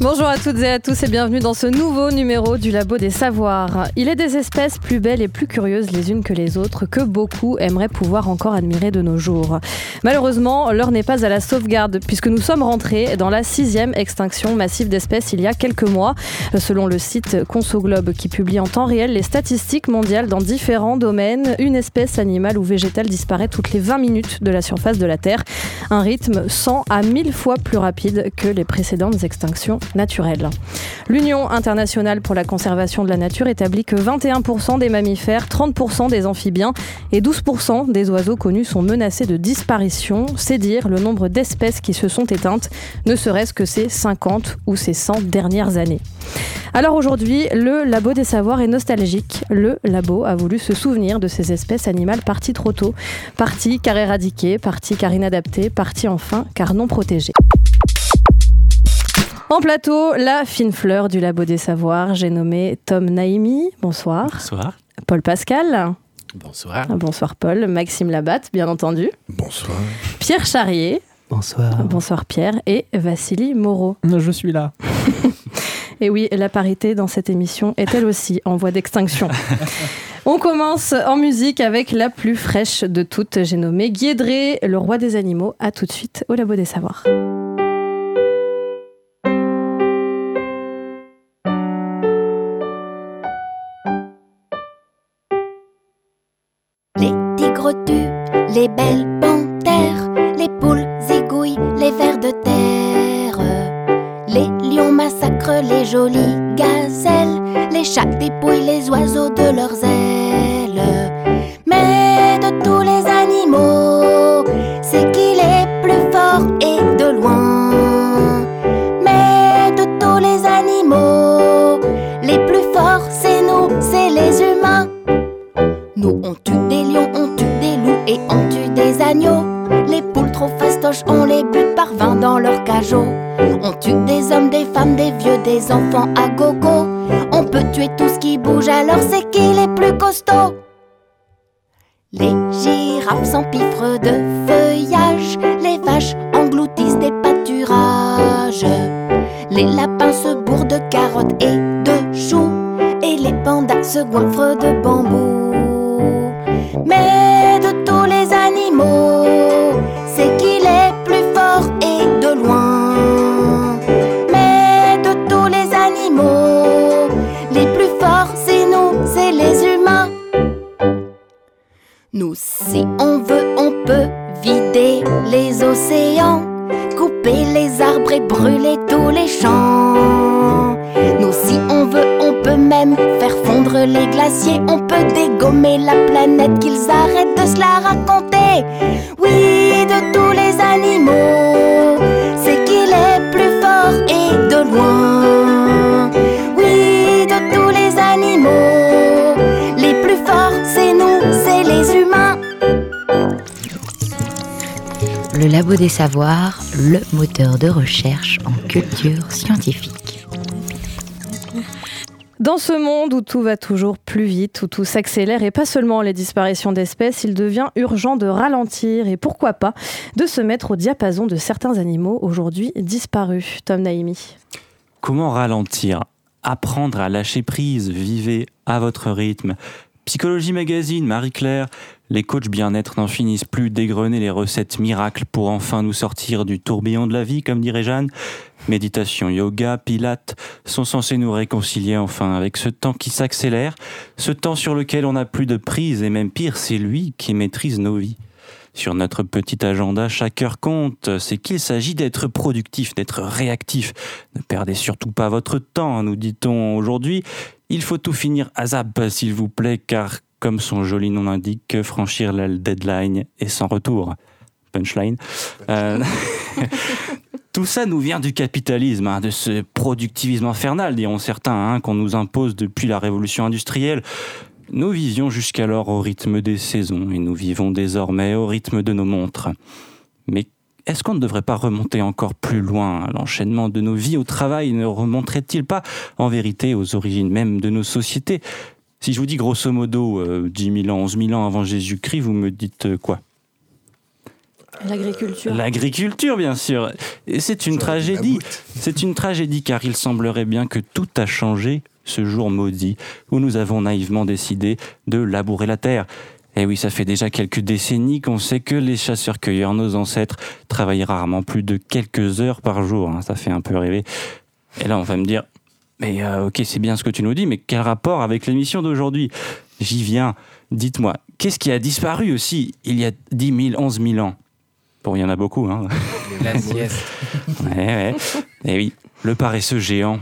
Bonjour à toutes et à tous et bienvenue dans ce nouveau numéro du Labo des Savoirs. Il est des espèces plus belles et plus curieuses les unes que les autres que beaucoup aimeraient pouvoir encore admirer de nos jours. Malheureusement, l'heure n'est pas à la sauvegarde puisque nous sommes rentrés dans la sixième extinction massive d'espèces il y a quelques mois, selon le site Consoglobe qui publie en temps réel les statistiques mondiales dans différents domaines. Une espèce animale ou végétale disparaît toutes les 20 minutes de la surface de la Terre, un rythme 100 à 1000 fois plus rapide que les précédentes extinctions naturelle. L'Union internationale pour la conservation de la nature établit que 21% des mammifères, 30% des amphibiens et 12% des oiseaux connus sont menacés de disparition. C'est dire le nombre d'espèces qui se sont éteintes, ne serait-ce que ces 50 ou ces 100 dernières années. Alors aujourd'hui, le Labo des Savoirs est nostalgique. Le Labo a voulu se souvenir de ces espèces animales parties trop tôt, parties car éradiquées, parties car inadaptées, parties enfin car non protégées. En plateau, la fine fleur du Labo des Savoirs, j'ai nommé Tom Naimi. Bonsoir. Bonsoir. Paul Pascal. Bonsoir. Bonsoir Paul. Maxime Labatte, bien entendu. Bonsoir. Pierre Charrier. Bonsoir. Bonsoir Pierre. Et Vassili Moreau. Je suis là. et oui, la parité dans cette émission est elle aussi en voie d'extinction. On commence en musique avec la plus fraîche de toutes. J'ai nommé Guédré, le roi des animaux. À tout de suite au Labo des Savoirs. Les belles panthères, les poules zigouillent les vers de terre. Les lions massacrent les jolies Oui, de tous les animaux, c'est qu'il est plus fort et de loin. Oui, de tous les animaux, les plus forts, c'est nous, c'est les humains. Le Labo des Savoirs, le moteur de recherche en culture scientifique. Dans ce monde où tout va toujours plus vite, où tout s'accélère et pas seulement les disparitions d'espèces, il devient urgent de ralentir et pourquoi pas de se mettre au diapason de certains animaux aujourd'hui disparus. Tom Naimi. Comment ralentir? Apprendre à lâcher prise, vivez à votre rythme. Psychologie Magazine, Marie-Claire, les coachs bien-être n'en finissent plus d'égrener les recettes miracles pour enfin nous sortir du tourbillon de la vie, comme dirait Jeanne. Méditation, yoga, pilates sont censés nous réconcilier enfin avec ce temps qui s'accélère, ce temps sur lequel on n'a plus de prise et même pire, c'est lui qui maîtrise nos vies. Sur notre petit agenda, chaque heure compte. C'est qu'il s'agit d'être productif, d'être réactif. Ne perdez surtout pas votre temps, nous dit-on aujourd'hui. Il faut tout finir à zap, s'il vous plaît, car comme son joli nom l'indique, franchir la deadline est sans retour. Punchline. Euh, tout ça nous vient du capitalisme, hein, de ce productivisme infernal, diront certains, hein, qu'on nous impose depuis la révolution industrielle. Nous vivions jusqu'alors au rythme des saisons et nous vivons désormais au rythme de nos montres. Mais est-ce qu'on ne devrait pas remonter encore plus loin? L'enchaînement de nos vies au travail ne remonterait-il pas en vérité aux origines même de nos sociétés? Si je vous dis grosso modo euh, 10 000 ans, 11 000 ans avant Jésus-Christ, vous me dites euh, quoi? L'agriculture. L'agriculture, bien sûr. Et c'est une tragédie. C'est une tragédie car il semblerait bien que tout a changé ce jour maudit où nous avons naïvement décidé de labourer la terre. Et oui, ça fait déjà quelques décennies qu'on sait que les chasseurs-cueilleurs, nos ancêtres, travaillaient rarement plus de quelques heures par jour. hein. Ça fait un peu rêver. Et là, on va me dire, mais euh, ok, c'est bien ce que tu nous dis, mais quel rapport avec l'émission d'aujourd'hui? J'y viens. Dites-moi, qu'est-ce qui a disparu aussi il y a 10 000, 11 000 ans? Bon, il y en a beaucoup, hein. La sieste. Ouais, ouais. Et oui, le paresseux géant.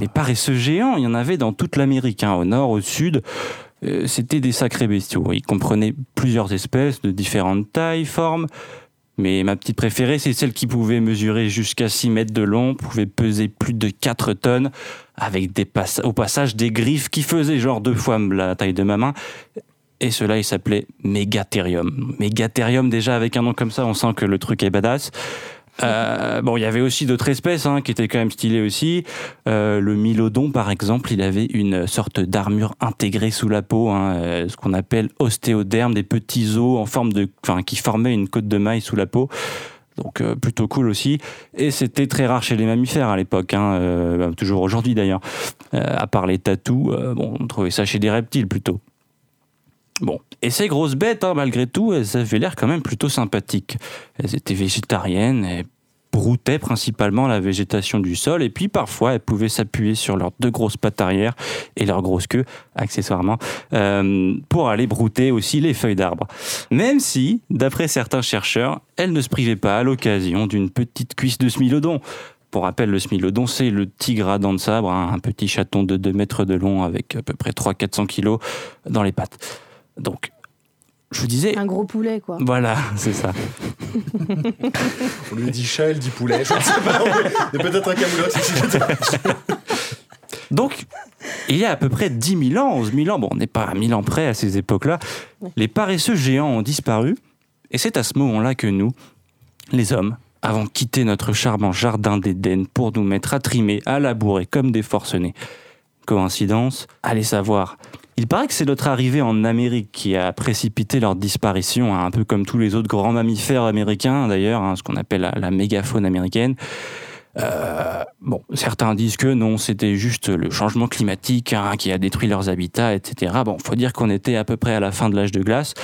Les paresseux géants, il y en avait dans toute l'Amérique, hein, au nord, au sud. Euh, C'était des sacrés bestiaux. Ils comprenaient plusieurs espèces de différentes tailles, formes. Mais ma petite préférée, c'est celle qui pouvait mesurer jusqu'à 6 mètres de long, pouvait peser plus de 4 tonnes, avec des au passage des griffes qui faisaient genre deux fois la taille de ma main. Et cela, il s'appelait Megatherium. Megatherium, déjà, avec un nom comme ça, on sent que le truc est badass. Euh, bon, il y avait aussi d'autres espèces hein, qui étaient quand même stylées aussi. Euh, le Mylodon, par exemple, il avait une sorte d'armure intégrée sous la peau, hein, euh, ce qu'on appelle ostéoderme, des petits os en forme de, enfin, qui formaient une côte de maille sous la peau. Donc euh, plutôt cool aussi. Et c'était très rare chez les mammifères à l'époque, hein, euh, toujours aujourd'hui d'ailleurs. Euh, à part les tatous, euh, bon, on trouvait ça chez des reptiles plutôt. Bon, et ces grosses bêtes, hein, malgré tout, elles avaient l'air quand même plutôt sympathiques. Elles étaient végétariennes et broutaient principalement la végétation du sol, et puis parfois elles pouvaient s'appuyer sur leurs deux grosses pattes arrière et leur grosse queue, accessoirement, euh, pour aller brouter aussi les feuilles d'arbres. Même si, d'après certains chercheurs, elles ne se privaient pas à l'occasion d'une petite cuisse de smilodon. Pour rappel, le smilodon, c'est le tigre à dents de sabre, hein, un petit chaton de 2 mètres de long avec à peu près 300-400 kilos dans les pattes. Donc, je vous disais, Un gros poulet, quoi. voilà, c'est ça. On lui dit chat, elle dit poulet. Je ne sais pas. Il y a peut-être un ici. Donc, il y a à peu près 10 000 ans, 11 000 ans, bon, on n'est pas à 1000 ans près à ces époques-là, les paresseux géants ont disparu, et c'est à ce moment-là que nous, les hommes, avons quitté notre charmant jardin d'Éden pour nous mettre à trimer, à labourer comme des forcenés. Coïncidence Allez savoir. Il paraît que c'est notre arrivée en Amérique qui a précipité leur disparition, hein, un peu comme tous les autres grands mammifères américains d'ailleurs, hein, ce qu'on appelle la, mégafaune américaine. Euh, bon, certains disent que non, c'était juste le changement climatique hein, qui a détruit leurs habitats, etc. Bon, faut dire qu'on était à peu près à la fin de l'âge de glace.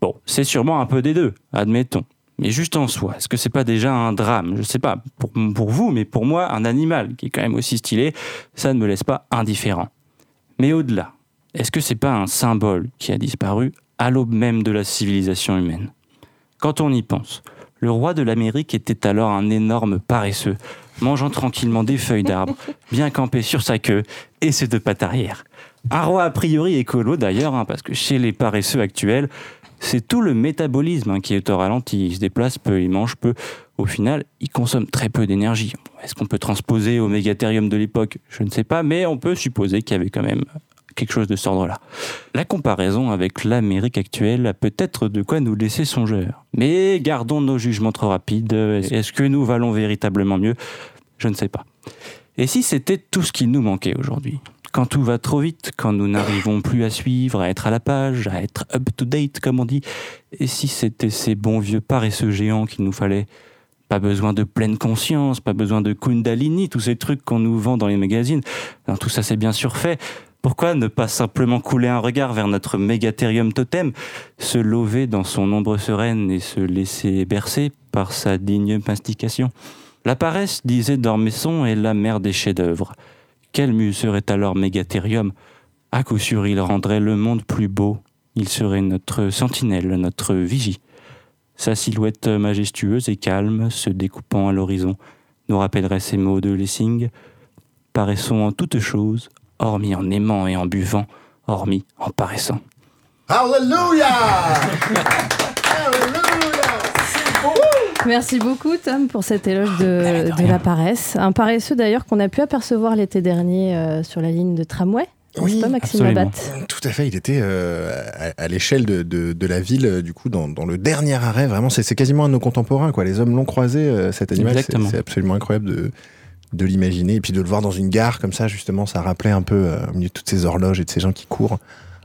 Bon, c'est sûrement un peu des deux, admettons. Mais juste en soi, est-ce que c'est pas déjà un drame? Je sais pas pour, pour vous, mais pour moi, un animal qui est quand même aussi stylé, ça ne me laisse pas indifférent. Mais au-delà, est-ce que c'est pas un symbole qui a disparu à l'aube même de la civilisation humaine? Quand on y pense, le roi de l'Amérique était alors un énorme paresseux, mangeant tranquillement des feuilles d'arbres, bien campé sur sa queue et ses deux pattes arrière. Un roi a priori écolo d'ailleurs, hein, parce que chez les paresseux actuels, c'est tout le métabolisme hein, qui est au ralenti. Il se déplace peu, il mange peu. Au final, il consomme très peu d'énergie. Est-ce qu'on peut transposer au mégathérium de l'époque? Je ne sais pas, mais on peut supposer qu'il y avait quand même quelque chose de cet ordre-là. La comparaison avec l'Amérique actuelle a peut-être de quoi nous laisser songeurs. Mais gardons nos jugements trop rapides. Est-ce que nous valons véritablement mieux? Je ne sais pas. Et si c'était tout ce qu'il nous manquait aujourd'hui? Quand tout va trop vite, quand nous n'arrivons plus à suivre, à être à la page, à être up-to-date, comme on dit, et si c'était ces bons vieux paresseux géants qu'il nous fallait? Pas besoin de pleine conscience, pas besoin de kundalini, tous ces trucs qu'on nous vend dans les magazines. Tout ça c'est bien sûr fait. Pourquoi ne pas simplement couler un regard vers notre mégathérium totem, se lever dans son ombre sereine et se laisser bercer par sa digne mastication? La paresse, disait Dormesson, est la mère des chefs-d'œuvre. Quel muse serait alors Mégathérium? À coup sûr, il rendrait le monde plus beau. Il serait notre sentinelle, notre vigie. Sa silhouette majestueuse et calme, se découpant à l'horizon, nous rappellerait ces mots de Lessing. Paraissons en toutes choses, hormis en aimant et en buvant, hormis en paraissant. Alléluia Alléluia Merci beaucoup, Tom, pour cet éloge de, de la paresse. Un paresseux, d'ailleurs, qu'on a pu apercevoir l'été dernier euh, sur la ligne de tramway Oui, pas Maxime absolument. Labatte Tout à fait, il était euh, à, à l'échelle de, de, de la ville, euh, du coup, dans, dans le dernier arrêt. Vraiment, c'est quasiment un de nos contemporains. Quoi. Les hommes l'ont croisé, euh, cet animal. Exactement. c'est absolument incroyable de, de l'imaginer. Et puis de le voir dans une gare comme ça, justement, ça rappelait un peu, euh, au milieu de toutes ces horloges et de ces gens qui courent,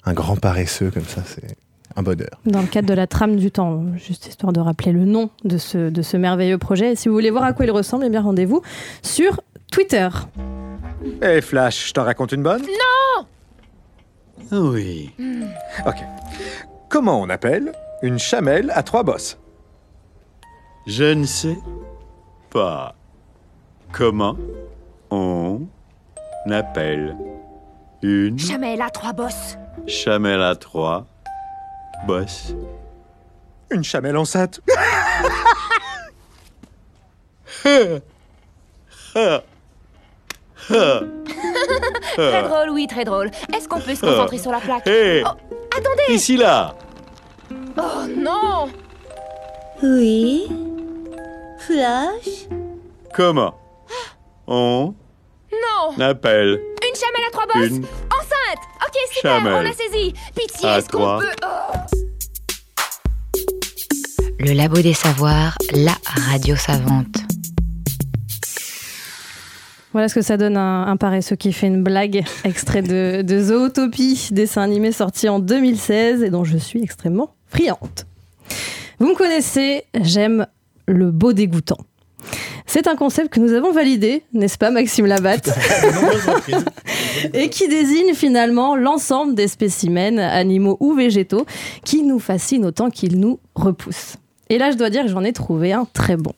un grand paresseux comme ça. C'est un bonheur. Dans le cadre de la trame du temps, juste histoire de rappeler le nom de ce, de ce merveilleux projet. Et si vous voulez voir à quoi il ressemble, eh bien rendez-vous sur Twitter. Eh Flash, je t'en raconte une bonne? Oui. Ok. Comment on appelle une chamelle à trois bosses? Je ne sais pas comment on appelle une Chamel à trois bosses. chamelle à trois bosses? Une chamelle enceinte Très drôle, oui, très drôle. Est-ce qu'on peut se concentrer sur la plaque? Hé Oh, attendez! Ici là! Oh non! Oui. Flash. Comment on Non appelle Une chamelle à trois bosses une Enceinte Ok, super, Chamelle. on a saisi Pitié, À est-ce qu'on peut... Oh. Le Labo des Savoirs, la radio savante. Voilà ce que ça donne un, un paresseux qui fait une blague, extrait de, de Zootopie, dessin animé sorti en 2016 et dont je suis extrêmement friande. Vous me connaissez, j'aime le beau dégoûtant. C'est un concept que nous avons validé, n'est-ce pas Maxime Labatte et qui désigne finalement l'ensemble des spécimens, animaux ou végétaux, qui nous fascinent autant qu'ils nous repoussent. Et là, je dois dire que j'en ai trouvé un très bon.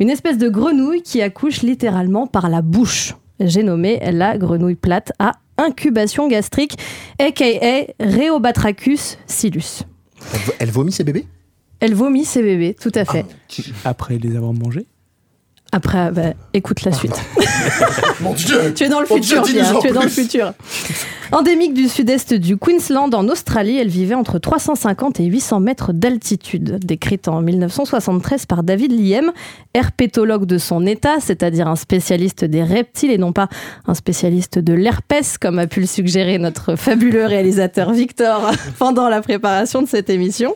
Une espèce de grenouille qui accouche littéralement par la bouche. J'ai nommé la grenouille plate à incubation gastrique, aka Rheobatrachus silus. Elle, vo- elle vomit ses bébés? Elle vomit ses bébés, tout à fait. Après les avoir mangés? Après, bah, écoute la suite. Mon Dieu Tu es dans le Mon Dieu, futur, dis-nous Pierre, en tu es dans le plus. futur. Endémique du sud-est du Queensland, en Australie, elle vivait entre 350 et 800 mètres d'altitude. Décrite en 1973 par David Liem, herpétologue de son état, c'est-à-dire un spécialiste des reptiles et non pas un spécialiste de l'herpès, comme a pu le suggérer notre fabuleux réalisateur Victor pendant la préparation de cette émission.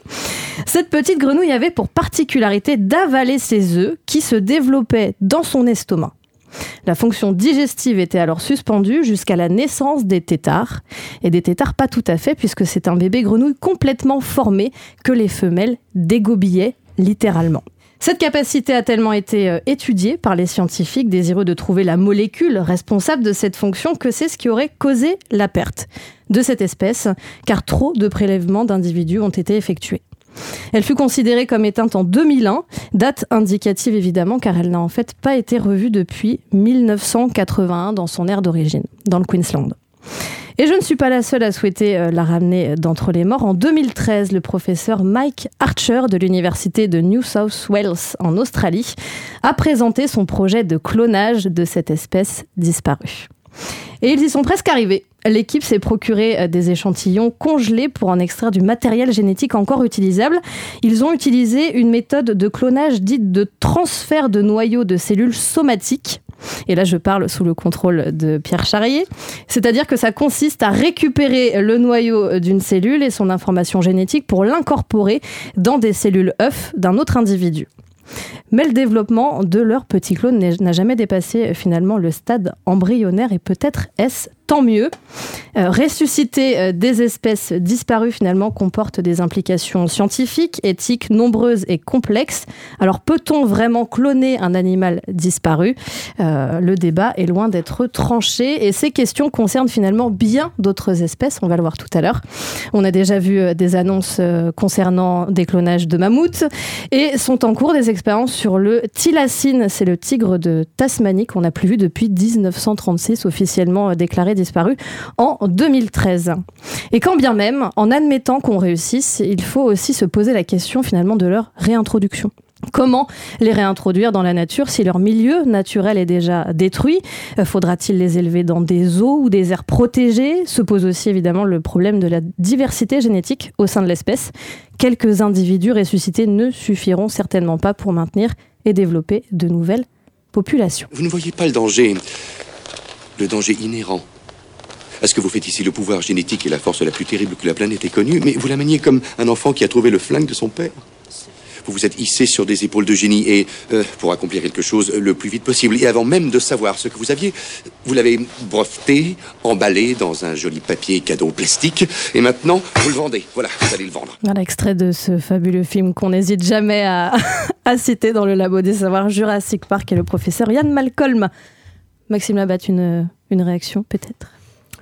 Cette petite grenouille avait pour particularité d'avaler ses œufs qui se développaient dans son estomac. La fonction digestive était alors suspendue jusqu'à la naissance des têtards. Et des têtards pas tout à fait, puisque c'est un bébé grenouille complètement formé que les femelles dégobillaient littéralement. Cette capacité a tellement été euh, étudiée par les scientifiques désireux de trouver la molécule responsable de cette fonction que c'est ce qui aurait causé la perte de cette espèce, car trop de prélèvements d'individus ont été effectués. Elle fut considérée comme éteinte en 2001, date indicative évidemment car elle n'a en fait pas été revue depuis 1981 dans son aire d'origine, dans le Queensland. Et je ne suis pas la seule à souhaiter euh, la ramener d'entre les morts. En 2013, le professeur Mike Archer de l'université de New South Wales en Australie a présenté son projet de clonage de cette espèce disparue. Et ils y sont presque arrivés. L'équipe s'est procuré euh, des échantillons congelés pour en extraire du matériel génétique encore utilisable. Ils ont utilisé une méthode de clonage dite de transfert de noyaux de cellules somatiques. Et là, je parle sous le contrôle de Pierre Charrier. C'est-à-dire que ça consiste à récupérer le noyau d'une cellule et son information génétique pour l'incorporer dans des cellules œufs d'un autre individu. Mais le développement de leur petit clone n'a jamais dépassé euh, finalement le stade embryonnaire et peut-être est-ce tant mieux. Euh, ressusciter euh, des espèces disparues finalement comporte des implications scientifiques, éthiques nombreuses et complexes. Alors peut-on vraiment cloner un animal disparu? Euh, Le débat est loin d'être tranché et ces questions concernent finalement bien d'autres espèces, on va le voir tout à l'heure. On a déjà vu des annonces concernant des clonages de mammouths et sont en cours des expériences sur le thylacine, c'est le tigre de Tasmanie qu'on n'a plus vu depuis 1936, officiellement déclaré disparu en 2013. Et quand bien même, en admettant qu'on réussisse, il faut aussi se poser la question finalement de leur réintroduction. Comment les réintroduire dans la nature si leur milieu naturel est déjà détruit? Euh, Faudra-t-il les élever dans des eaux ou des aires protégées? Se pose aussi évidemment le problème de la diversité génétique au sein de l'espèce. Quelques individus ressuscités ne suffiront certainement pas pour maintenir et développer de nouvelles populations. Vous ne voyez pas le danger. Le danger inhérent. À ce que vous faites ici. Le pouvoir génétique est la force la plus terrible que la planète ait connue, mais vous la maniez comme un enfant qui a trouvé le flingue de son père. Vous vous êtes hissé sur des épaules de génie et, euh, pour accomplir quelque chose le plus vite possible, et avant même de savoir ce que vous aviez, vous l'avez breveté, emballé dans un joli papier cadeau plastique, et maintenant, vous le vendez. Voilà, vous allez le vendre. Voilà, extrait de ce fabuleux film qu'on n'hésite jamais à, citer dans le labo des savoirs Jurassic Park et le professeur Ian Malcolm. Maxime Labatte, une, une réaction peut-être?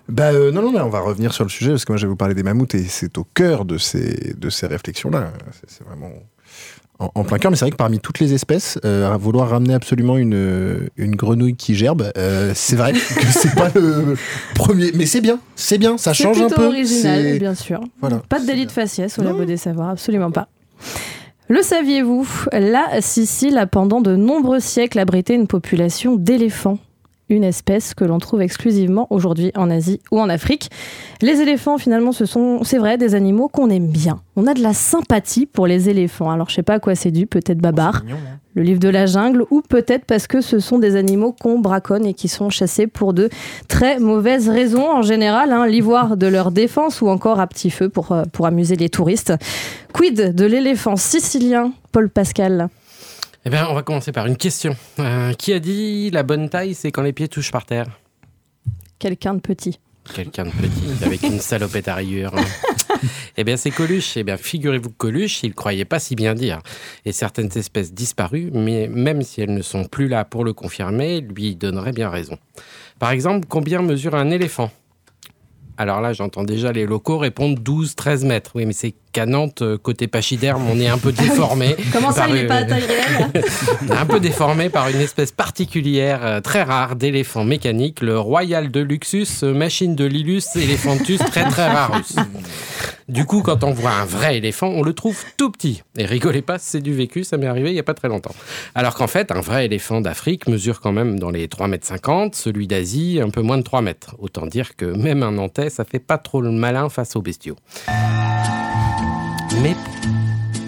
Bah euh, non, non, mais on va revenir sur le sujet parce que moi je vais vous parler des mammouths et c'est au cœur de ces, de ces réflexions-là. C'est- vraiment en, en plein cœur, mais c'est vrai que parmi toutes les espèces, euh, à vouloir ramener absolument une, une grenouille qui gerbe, euh, c'est vrai que c'est pas le premier. Mais c'est bien, c'est bien, ça change un peu. original, c'est- bien sûr. Voilà. Pas de délit de faciès au labo des savoirs, absolument pas. Le saviez-vous? La Sicile a pendant de nombreux siècles abrité une population d'éléphants. Une espèce que l'on trouve exclusivement aujourd'hui en Asie ou en Afrique. Les éléphants, finalement, ce sont, c'est vrai, des animaux qu'on aime bien. On a de la sympathie pour les éléphants. Alors, je sais pas à quoi c'est dû, peut-être Babar, le livre de la jungle, ou peut-être parce que ce sont des animaux qu'on braconne et qui sont chassés pour de très mauvaises raisons en général, hein, l'ivoire de leur défense ou encore à petit feu pour, euh, pour amuser les touristes. Quid de l'éléphant sicilien, Paul Pascal? Eh bien, on va commencer par une question. Euh, qui a dit la bonne taille, c'est quand les pieds touchent par terre? Quelqu'un de petit. Quelqu'un de petit, avec une salopette à rayures. eh bien, c'est Coluche. Eh bien, figurez-vous que Coluche, il croyait pas si bien dire. Et certaines espèces disparues, mais même si elles ne sont plus là pour le confirmer, lui donnerait bien raison. Par exemple, combien mesure un éléphant? Alors là, j'entends déjà les locaux répondre 12-13 mètres. Oui, mais c'est qu'à Nantes, euh, côté pachyderme, on est un peu déformé. Comment ça, il n'est pas à taille réelle un peu déformé par une espèce particulière, euh, très rare, d'éléphant mécanique, le Royal de Luxus, euh, machine de Lilus, Elephantus, très très rarus. Du coup, quand on voit un vrai éléphant, on le trouve tout petit. Et rigolez pas, c'est du vécu, ça m'est arrivé il y a pas très longtemps. Alors qu'en fait, un vrai éléphant d'Afrique mesure quand même dans les 3,50 mètres, celui d'Asie un peu moins de 3 mètres. Autant dire que même un Nantais, ça fait pas trop le malin face aux bestiaux.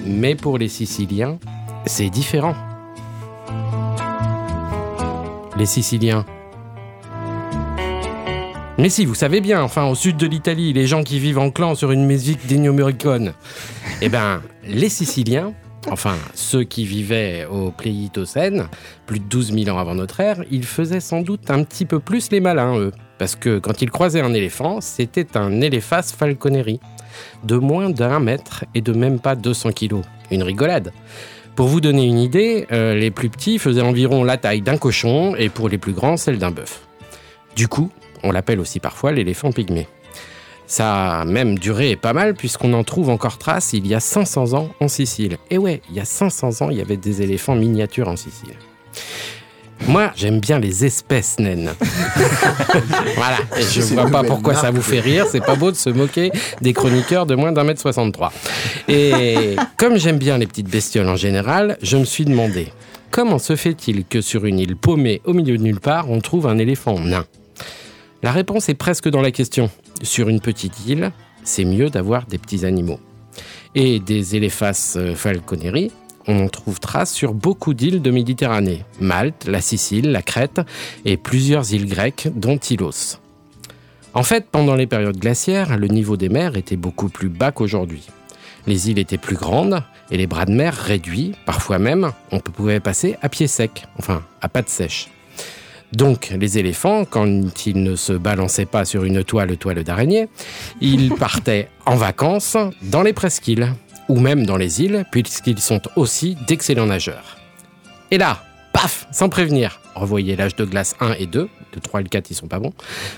Mais, pour les Siciliens, c'est différent. Les Siciliens. Mais si, vous savez bien, enfin, au sud de l'Italie, les gens qui vivent en clan sur une musique d'Ennio. Eh ben, les Siciliens, enfin, ceux qui vivaient au Pléistocène, plus de 12 000 ans avant notre ère, ils faisaient sans doute un petit peu plus les malins, eux. Parce que quand ils croisaient un éléphant, c'était un Elephas falconeri, de moins d'un mètre et de même pas 200 kilos. Une rigolade. Pour vous donner une idée, euh, les plus petits faisaient environ la taille d'un cochon et pour les plus grands, celle d'un bœuf. Du coup, on l'appelle aussi parfois l'éléphant pygmée. Ça a même duré pas mal puisqu'on en trouve encore trace il y a 500 ans en Sicile. Et ouais, il y a 500 ans, il y avait des éléphants miniatures en Sicile. Moi, j'aime bien les espèces naines. voilà, et je C'est vois pas pourquoi ça vous fait rire, c'est pas beau de se moquer des chroniqueurs de moins d'un mètre 63. Et comme j'aime bien les petites bestioles en général, je me suis demandé comment se fait-il que sur une île paumée au milieu de nulle part, on trouve un éléphant nain? La réponse est presque dans la question. Sur une petite île, c'est mieux d'avoir des petits animaux. Et des éléphas euh, falconeri, on en trouve trace sur beaucoup d'îles de Méditerranée. Malte, la Sicile, la Crète et plusieurs îles grecques, dont Tylos. En fait, pendant les périodes glaciaires, le niveau des mers était beaucoup plus bas qu'aujourd'hui. Les îles étaient plus grandes et les bras de mer réduits, parfois même, on pouvait passer à pied sec, enfin à pattes sèches. Donc, les éléphants, quand ils ne se balançaient pas sur une toile, toile d'araignée, ils partaient en vacances dans les presqu'îles, ou même dans les îles, puisqu'ils sont aussi d'excellents nageurs. Et là, paf, sans prévenir, revoyez l'âge de glace 1 et 2, de 3 et le 4 ils sont pas bons,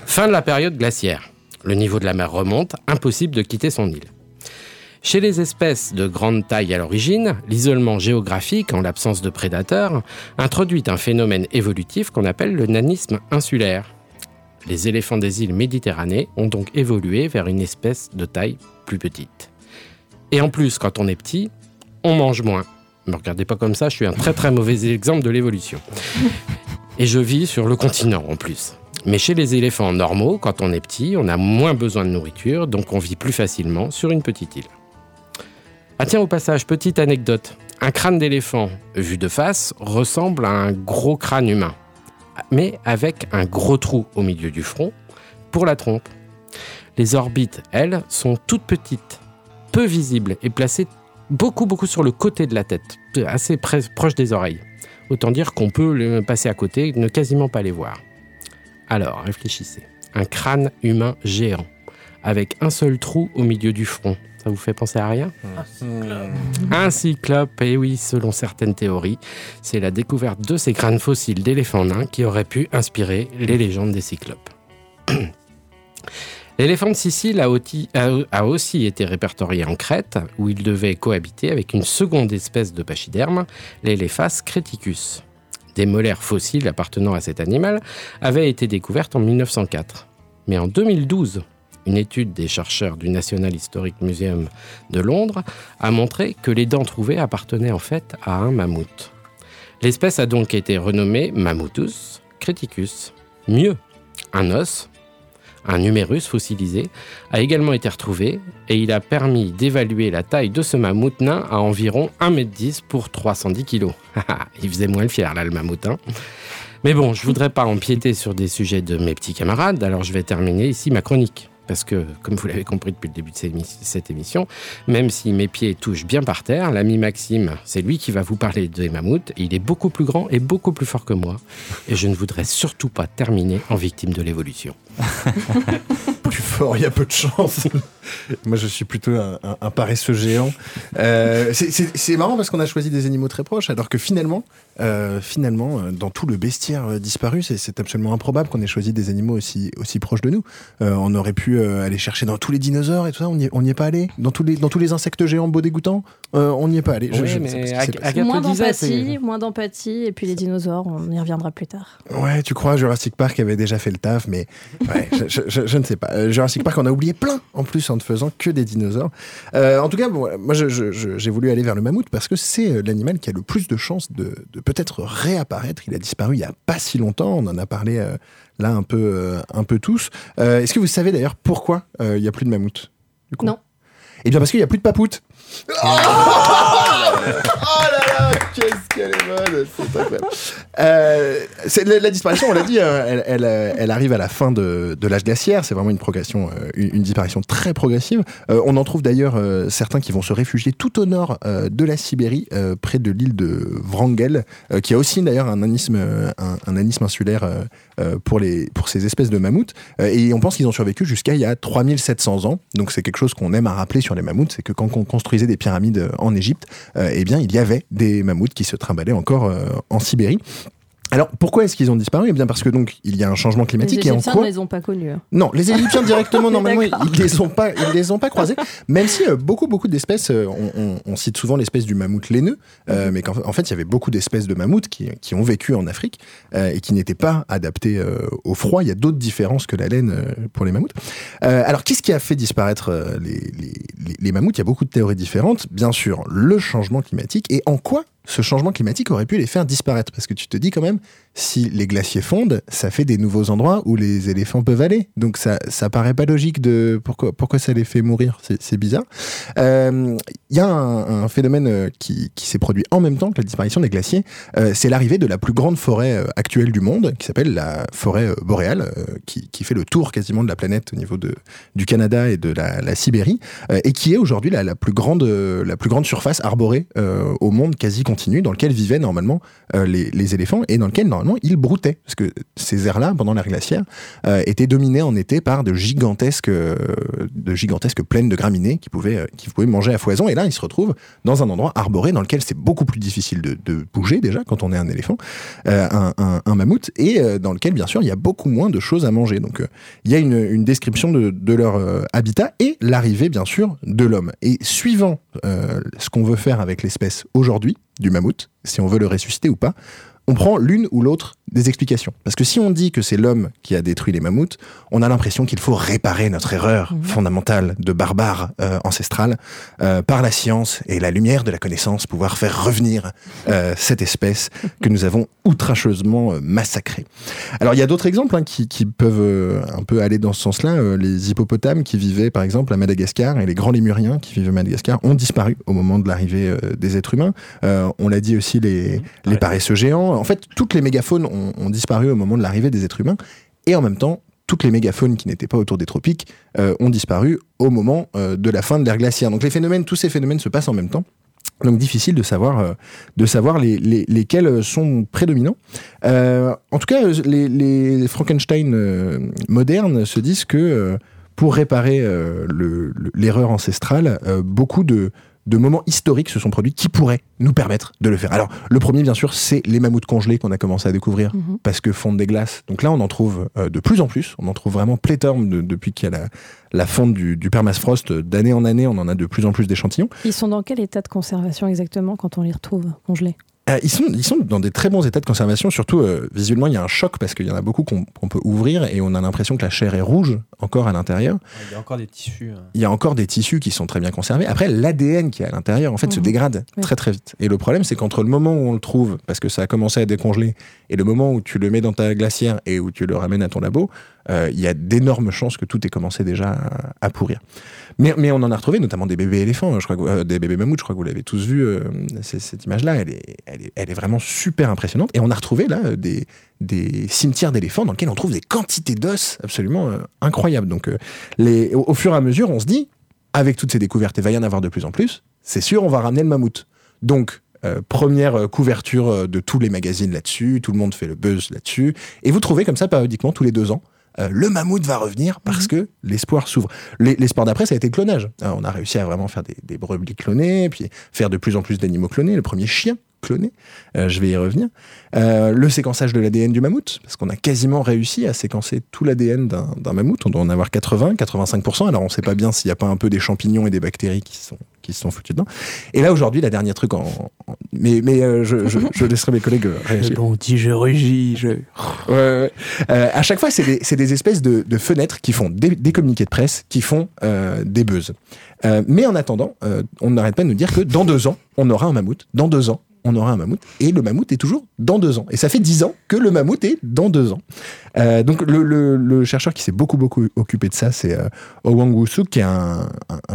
fin de la période glaciaire. Le niveau de la mer remonte, impossible de quitter son île. Chez les espèces de grande taille à l'origine, l'isolement géographique, en l'absence de prédateurs, introduit un phénomène évolutif qu'on appelle le nanisme insulaire. Les éléphants des îles Méditerranée ont donc évolué vers une espèce de taille plus petite. Et en plus, quand on est petit, on mange moins. Ne me regardez pas comme ça, je suis un très très mauvais exemple de l'évolution. Et je vis sur le continent en plus. Mais chez les éléphants normaux, quand on est petit, on a moins besoin de nourriture, donc on vit plus facilement sur une petite île. Ah tiens, au passage, petite anecdote. Un crâne d'éléphant, vu de face, ressemble à un gros crâne humain, mais avec un gros trou au milieu du front pour la trompe. Les orbites, elles, sont toutes petites, peu visibles et placées beaucoup beaucoup sur le côté de la tête, assez proche des oreilles. Autant dire qu'on peut le passer à côté, ne quasiment pas les voir. Alors, réfléchissez. Un crâne humain géant, avec un seul trou au milieu du front. Ça vous fait penser à rien? Un cyclope, et oui, selon certaines théories, c'est la découverte de ces crânes fossiles d'éléphants nains qui auraient pu inspirer les légendes des cyclopes. L'éléphant de Sicile a aussi été répertorié en Crète, où il devait cohabiter avec une seconde espèce de pachyderme, l'Elephas creticus. Des molaires fossiles appartenant à cet animal avaient été découvertes en 1904. Mais en 2012, une étude des chercheurs du National Historic Museum de Londres a montré que les dents trouvées appartenaient en fait à un mammouth. L'espèce a donc été renommée Mammuthus creticus. Mieux, un os, un numérus fossilisé, a également été retrouvé et il a permis d'évaluer la taille de ce mammouth à environ 1m10 pour 310 kg. il faisait moins le fier là, le mammouth. Hein. Mais bon, je voudrais pas empiéter sur des sujets de mes petits camarades, alors je vais terminer ici ma chronique parce que, comme vous l'avez compris depuis le début de cette émission, même si mes pieds touchent bien par terre, l'ami Maxime, c'est lui qui va vous parler des mammouths. Il est beaucoup plus grand et beaucoup plus fort que moi. Et je ne voudrais surtout pas terminer en victime de l'évolution. plus fort, il y a peu de chance. Moi, je suis plutôt un, paresseux géant. Euh, c'est marrant parce qu'on a choisi des animaux très proches, alors que finalement, euh, finalement, euh, dans tout le bestiaire disparu, c'est absolument improbable qu'on ait choisi des animaux aussi, aussi proches de nous. on aurait pu aller chercher dans tous les dinosaures et tout ça, on n'y est pas allé. Dans tous les, dans tous les insectes géants beaux dégoûtants, on n'y est pas allé. moins d'empathie, moins d'empathie, et puis les dinosaures, on y reviendra plus tard. Ouais, tu crois, Jurassic Park avait déjà fait le taf, mais je, je, ne sais pas. Jurassic Park, on a oublié plein en plus en ne faisant que des dinosaures. Euh, en tout cas, bon, moi, j'ai voulu aller vers le mammouth parce que c'est euh, l'animal qui a le plus de chances de, peut-être réapparaître. Il a disparu il n'y a pas si longtemps. On en a parlé euh, là un peu, un peu tous. Est-ce que vous savez d'ailleurs pourquoi il n'y a plus de mammouth Non. Eh bien, parce qu'il n'y a plus de papoute. Oh, là là, qu'est-ce qu'elle est bonne, c'est incroyable. Euh, la, disparition, on l'a dit, hein, elle, elle, arrive à la fin de, l'âge glaciaire. C'est vraiment une progression, euh, une, disparition très progressive. Euh, on en trouve d'ailleurs certains qui vont se réfugier tout au nord de la Sibérie, près de l'île de Wrangel, qui a aussi d'ailleurs un anisme, un, anisme insulaire pour, les, pour ces espèces de mammouths. et on pense qu'ils ont survécu jusqu'à il y a 3700 ans. Donc c'est quelque chose qu'on aime à rappeler sur les mammouths, c'est que quand on des pyramides en Égypte, eh bien il y avait des mammouths qui se trimballaient encore en Sibérie. Alors pourquoi est-ce qu'ils ont disparu? Eh bien parce que donc il y a un changement climatique les et en quoi ne les ont pas connus. Hein. Non, les Égyptiens directement normalement ils les ont pas ils les ont pas croisés. Même si euh, beaucoup beaucoup d'espèces, euh, on, cite souvent l'espèce du mammouth laineux, euh, mhm. mais qu'en fait il y avait beaucoup d'espèces de mammouths qui, qui, ont vécu en Afrique et qui n'étaient pas adaptées au froid. Il y a d'autres différences que la laine pour les mammouths. alors qu'est-ce qui a fait disparaître les, les, les mammouths? Il y a beaucoup de théories différentes. Bien sûr, le changement climatique et en quoi ce changement climatique aurait pu les faire disparaître. Parce que tu te dis quand même, si les glaciers fondent, ça fait des nouveaux endroits où les éléphants peuvent aller. Donc ça, ça paraît pas logique de pourquoi, pourquoi ça les fait mourir. C'est bizarre. Il euh, y a un, phénomène euh, qui, qui s'est produit en même temps que la disparition des glaciers. Euh, c'est l'arrivée de la plus grande forêt actuelle du monde, qui s'appelle la forêt boréale, qui, qui, fait le tour quasiment de la planète au niveau de, du Canada et de la, Sibérie, et qui est aujourd'hui la, plus grande, la plus grande surface arborée au monde quasi continu, dans lequel vivaient normalement les, les éléphants et dans lequel normalement ils broutaient. Parce que ces aires-là, pendant l'ère glaciaire, euh, étaient dominées en été par de gigantesques, euh, de gigantesques plaines de graminées qui pouvaient, euh, qui pouvaient manger à foison. Et là, ils se retrouvent dans un endroit arboré dans lequel c'est beaucoup plus difficile de, bouger déjà quand on est un éléphant, un, mammouth, et dans lequel, bien sûr, il y a beaucoup moins de choses à manger. Donc, il y a une, description de, de leur habitat et l'arrivée, bien sûr, de l'homme. Et suivant ce qu'on veut faire avec l'espèce aujourd'hui, du mammouth, si on veut le ressusciter ou pas, on prend l'une ou l'autre des explications. Parce que si on dit que c'est l'homme qui a détruit les mammouths, on a l'impression qu'il faut réparer notre erreur mhm. fondamentale de barbare euh, ancestral euh, par la science et la lumière de la connaissance, pouvoir faire revenir euh, cette espèce que nous avons outrageusement massacrée. Alors il y a d'autres exemples hein, qui, peuvent un peu aller dans ce sens-là. les hippopotames qui vivaient par exemple à Madagascar et les grands lémuriens qui vivaient à Madagascar ont disparu au moment de l'arrivée des êtres humains. on l'a dit aussi les, les paresseux géants. En fait, toutes les mégaphones ont disparu au moment de l'arrivée des êtres humains. Et en même temps, toutes les mégafaunes qui n'étaient pas autour des tropiques euh, ont disparu au moment euh, de la fin de l'ère glaciaire. Donc les phénomènes, tous ces phénomènes se passent en même temps. Donc difficile de savoir, euh, de savoir les, les- lesquels sont prédominants. En tout cas, les, Frankenstein modernes se disent que pour réparer le- le- l'erreur ancestrale, beaucoup de, de moments historiques se sont produits qui pourraient nous permettre de le faire. Alors, le premier, bien sûr, c'est les mammouths congelés qu'on a commencé à découvrir Mhm. parce que fondent des glaces. Donc là, on en trouve euh, de plus en plus. On en trouve vraiment pléthore de- depuis qu'il y a la, la fonte du, du permafrost. D'année en année, on en a de plus en plus d'échantillons. Ils sont dans quel état de conservation exactement quand on les retrouve congelés? Euh, ils, sont, ils sont dans des très bons états de conservation, surtout euh, visuellement il y a un choc parce qu'il y en a beaucoup qu'on peut ouvrir et on a l'impression que la chair est rouge encore à l'intérieur. Il y a encore des tissus. hein. Il y a encore des tissus qui sont très bien conservés. Après, l'ADN qui est à l'intérieur en fait se Mhm. dégrade Oui. très très vite. Et le problème c'est qu'entre le moment où on le trouve, parce que ça a commencé à décongeler, et le moment où tu le mets dans ta glacière et où tu le ramènes à ton labo, euh, il y a d'énormes chances que tout ait commencé déjà à, à pourrir. Mais, on en a retrouvé notamment des bébés éléphants, je crois que, euh, des bébés mammouths, je crois que vous l'avez tous vu, euh, cette image-là, elle est, vraiment super impressionnante. Et on a retrouvé là euh, des, cimetières d'éléphants dans lesquels on trouve des quantités d'os absolument incroyables. Donc au, au fur et à mesure, on se dit, avec toutes ces découvertes, il va y en avoir de plus en plus, c'est sûr, on va ramener le mammouth. Donc, première couverture de tous les magazines là-dessus, tout le monde fait le buzz là-dessus, et vous trouvez comme ça périodiquement, tous les deux ans, euh, le mammouth va revenir parce que l'espoir s'ouvre. Les- L'espoir d'après, ça a été le clonage. Euh, on a réussi à vraiment faire des, des brebis clonées, puis faire de plus en plus d'animaux clonés. Le premier chien cloné, euh, je vais y revenir. Euh, le séquençage de l'ADN du mammouth, parce qu'on a quasiment réussi à séquencer tout l'ADN d'un d'un mammouth. On doit en avoir 80, 85%. Alors on ne sait pas bien s'il n'y a pas un peu des champignons et des bactéries qui sont qui se sont foutus dedans. Et là aujourd'hui, la dernière truc en, en- mais mais euh, je, je, je laisserai mes collègues euh, réagir. Bon, dit je rugis, je. Ouais, ouais. Euh, à chaque fois, c'est des, c'est des espèces de, de fenêtres qui font des, des communiqués de presse, qui font euh, des buzz. Euh, mais en attendant, euh, on n'arrête pas de nous dire que dans deux ans, on aura un mammouth. Dans deux ans, on aura un mammouth. Et le mammouth est toujours dans deux ans. Et ça fait dix ans que le mammouth est dans deux ans. Euh, donc le, chercheur qui s'est beaucoup beaucoup occupé de ça, c'est euh, Oh Wang Woo-suk, qui est un,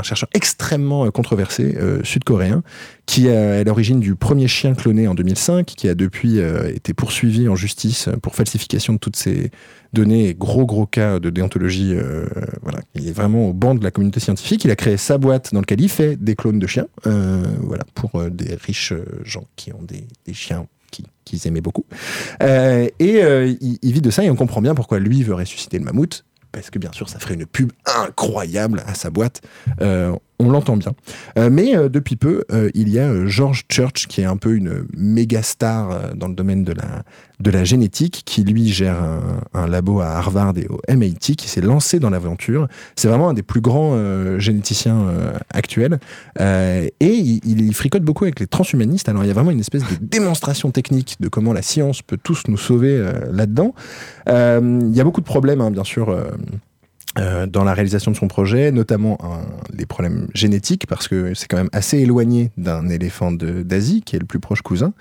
chercheur extrêmement euh, controversé, sud-coréen, qui est à l'origine du premier chien cloné en 2005, qui a depuis euh, été poursuivi en justice pour falsification de toutes ces données gros gros cas de déontologie. euh, voilà, il est vraiment au banc de la communauté scientifique. Il a créé sa boîte dans laquelle il fait des clones de chiens, euh, voilà, pour euh, des riches euh, gens qui ont des, chiens qui- qu'ils aimaient beaucoup. Euh, et euh, il, vit de ça et on comprend bien pourquoi lui veut ressusciter le mammouth. Parce que bien sûr, ça ferait une pub incroyable à sa boîte. Euh, on l'entend bien. Euh, mais euh, depuis peu, euh, il y a George Church, qui est un peu une méga star dans le domaine de la, de la génétique, qui lui gère un, labo à Harvard et au MIT, qui s'est lancé dans l'aventure. C'est vraiment un des plus grands généticiens actuels. Et il, fricote beaucoup avec les transhumanistes. Alors il y a vraiment une espèce de démonstration technique de comment la science peut tous nous sauver là-dedans. Il y a beaucoup de problèmes, hein, bien sûr. Euh, dans la réalisation de son projet, notamment un- les problèmes génétiques, parce que c'est quand même assez éloigné d'un éléphant d'Asie, qui est le plus proche cousin.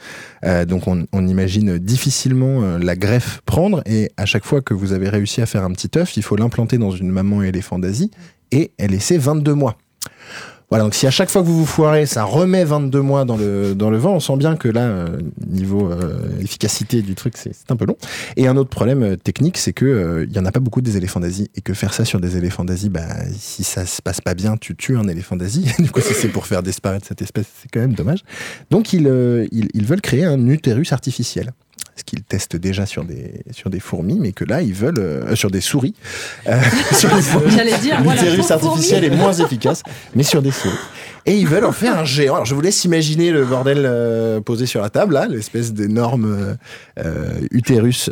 Euh, donc on, on imagine difficilement euh, la greffe prendre, et à chaque fois que vous avez réussi à faire un petit œuf, il faut l'implanter dans une maman éléphant d'Asie, et elle essaie 22 mois. Voilà, donc si à chaque fois que vous vous foirez, ça remet 22 mois dans le, dans le vent, on sent bien que là, euh, niveau euh, efficacité du truc, c'est un peu long. Et un autre problème euh, technique, c'est que euh, il y en a pas beaucoup des éléphants d'Asie, et que faire ça sur des éléphants d'Asie, bah, si ça se passe pas bien, tu tues un éléphant d'Asie. du coup, si c'est pour faire disparaître cette espèce, c'est quand même dommage. Donc ils, euh, ils, ils veulent créer un utérus artificiel. Ce qu'ils testent déjà sur des, sur des fourmis, mais que là, ils veulent, euh, sur des souris, euh, sur des fourmis. J'allais dire, voilà, L'utérus pour artificiel fourmis. est moins efficace, mais sur des souris. Et ils veulent en faire un géant. Alors je vous laisse imaginer le bordel euh, posé sur la table, là, l'espèce d'énorme euh, euh, utérus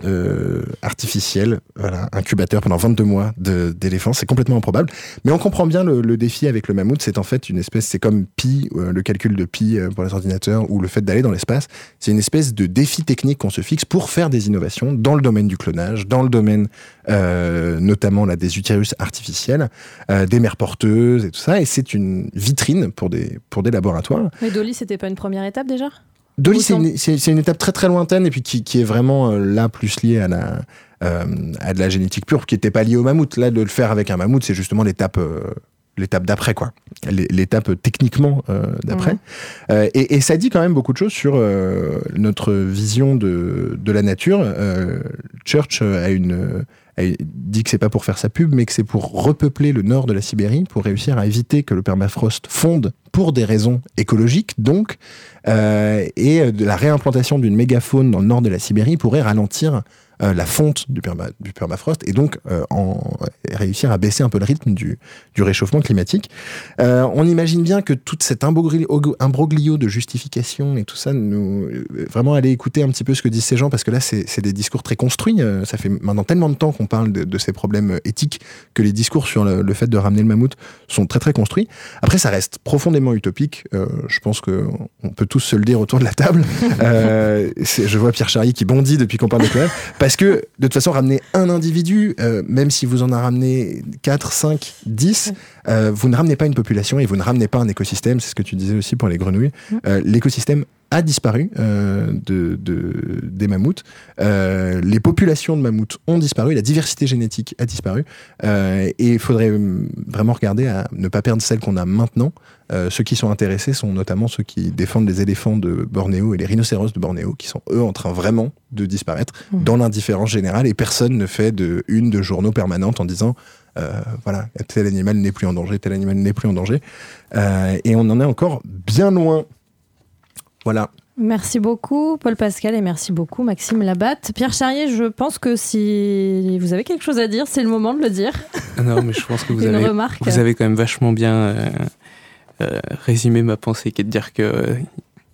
artificiel, voilà, incubateur pendant 22 mois d'éléphants. C'est complètement improbable. Mais on comprend bien le, défi avec le mammouth. C'est en fait une espèce, c'est comme pi, le calcul de pi pour les ordinateurs, ou le fait d'aller dans l'espace. C'est une espèce de défi technique qu'on se fixe pour faire des innovations dans le domaine du clonage, dans le domaine notamment là, des utérus artificiels, des mères porteuses et tout ça. Et c'est une vitrine des, pour des laboratoires. Mais Dolly, c'était pas une première étape déjà? Dolly, c'est une, étape très très lointaine et puis qui, qui est vraiment euh, là plus liée à la euh, à de la génétique pure, qui n'était pas liée au mammouth. Là, de le faire avec un mammouth, c'est justement l'étape euh, l'étape d'après quoi, L'é- l'étape techniquement euh, d'après. Euh, et, et ça dit quand même beaucoup de choses sur euh, notre vision de, de la nature. Church a une Elle dit que c'est pas pour faire sa pub, mais que c'est pour repeupler le nord de la Sibérie, pour réussir à éviter que le permafrost fonde pour des raisons écologiques, donc, euh, et de la réimplantation d'une mégafaune dans le nord de la Sibérie pourrait ralentir euh, la fonte du, perma- du permafrost et donc euh, en, réussir à baisser un peu le rythme du, du réchauffement climatique. Euh, on imagine bien que toute cet imbroglio, de justification et tout ça, nous vraiment aller écouter un petit peu ce que disent ces gens parce que là c'est des discours très construits. Ça fait maintenant tellement de temps qu'on parle de, de ces problèmes éthiques que les discours sur le, le fait de ramener le mammouth sont très très construits. Après ça reste profondément utopique. Je pense que on peut tous se le dire autour de la table. Je vois Pierre Charrier qui bondit depuis qu'on parle de. Parce que, de toute façon, ramener un individu, euh, même si vous en a ramené 4, 5, 10, euh, vous ne ramenez pas une population et vous ne ramenez pas un écosystème. C'est ce que tu disais aussi pour les grenouilles. Euh, L'écosystème a disparu euh, de, de- des mammouths. Euh, les populations de mammouths ont disparu. La diversité génétique a disparu. Euh, et il faudrait hum, vraiment regarder à ne pas perdre celle qu'on a maintenant. Ceux qui sont intéressés sont notamment ceux qui défendent les éléphants de Bornéo et les rhinocéros de Bornéo, qui sont eux en train vraiment de disparaître Mhm. dans l'indifférence générale. Et personne ne fait de une de journaux permanentes en disant euh, voilà, tel animal n'est plus en danger, tel animal n'est plus en danger. Euh, et on en est encore bien loin. Voilà. Merci beaucoup, Paul Pascal, et merci beaucoup, Maxime Labatte. Pierre Charrier, je pense que si vous avez quelque chose à dire, c'est le moment de le dire. Ah Non, mais je pense que vous Une avez, remarque. vous avez quand même vachement bien euh, euh, résumé ma pensée, qui est de dire que euh,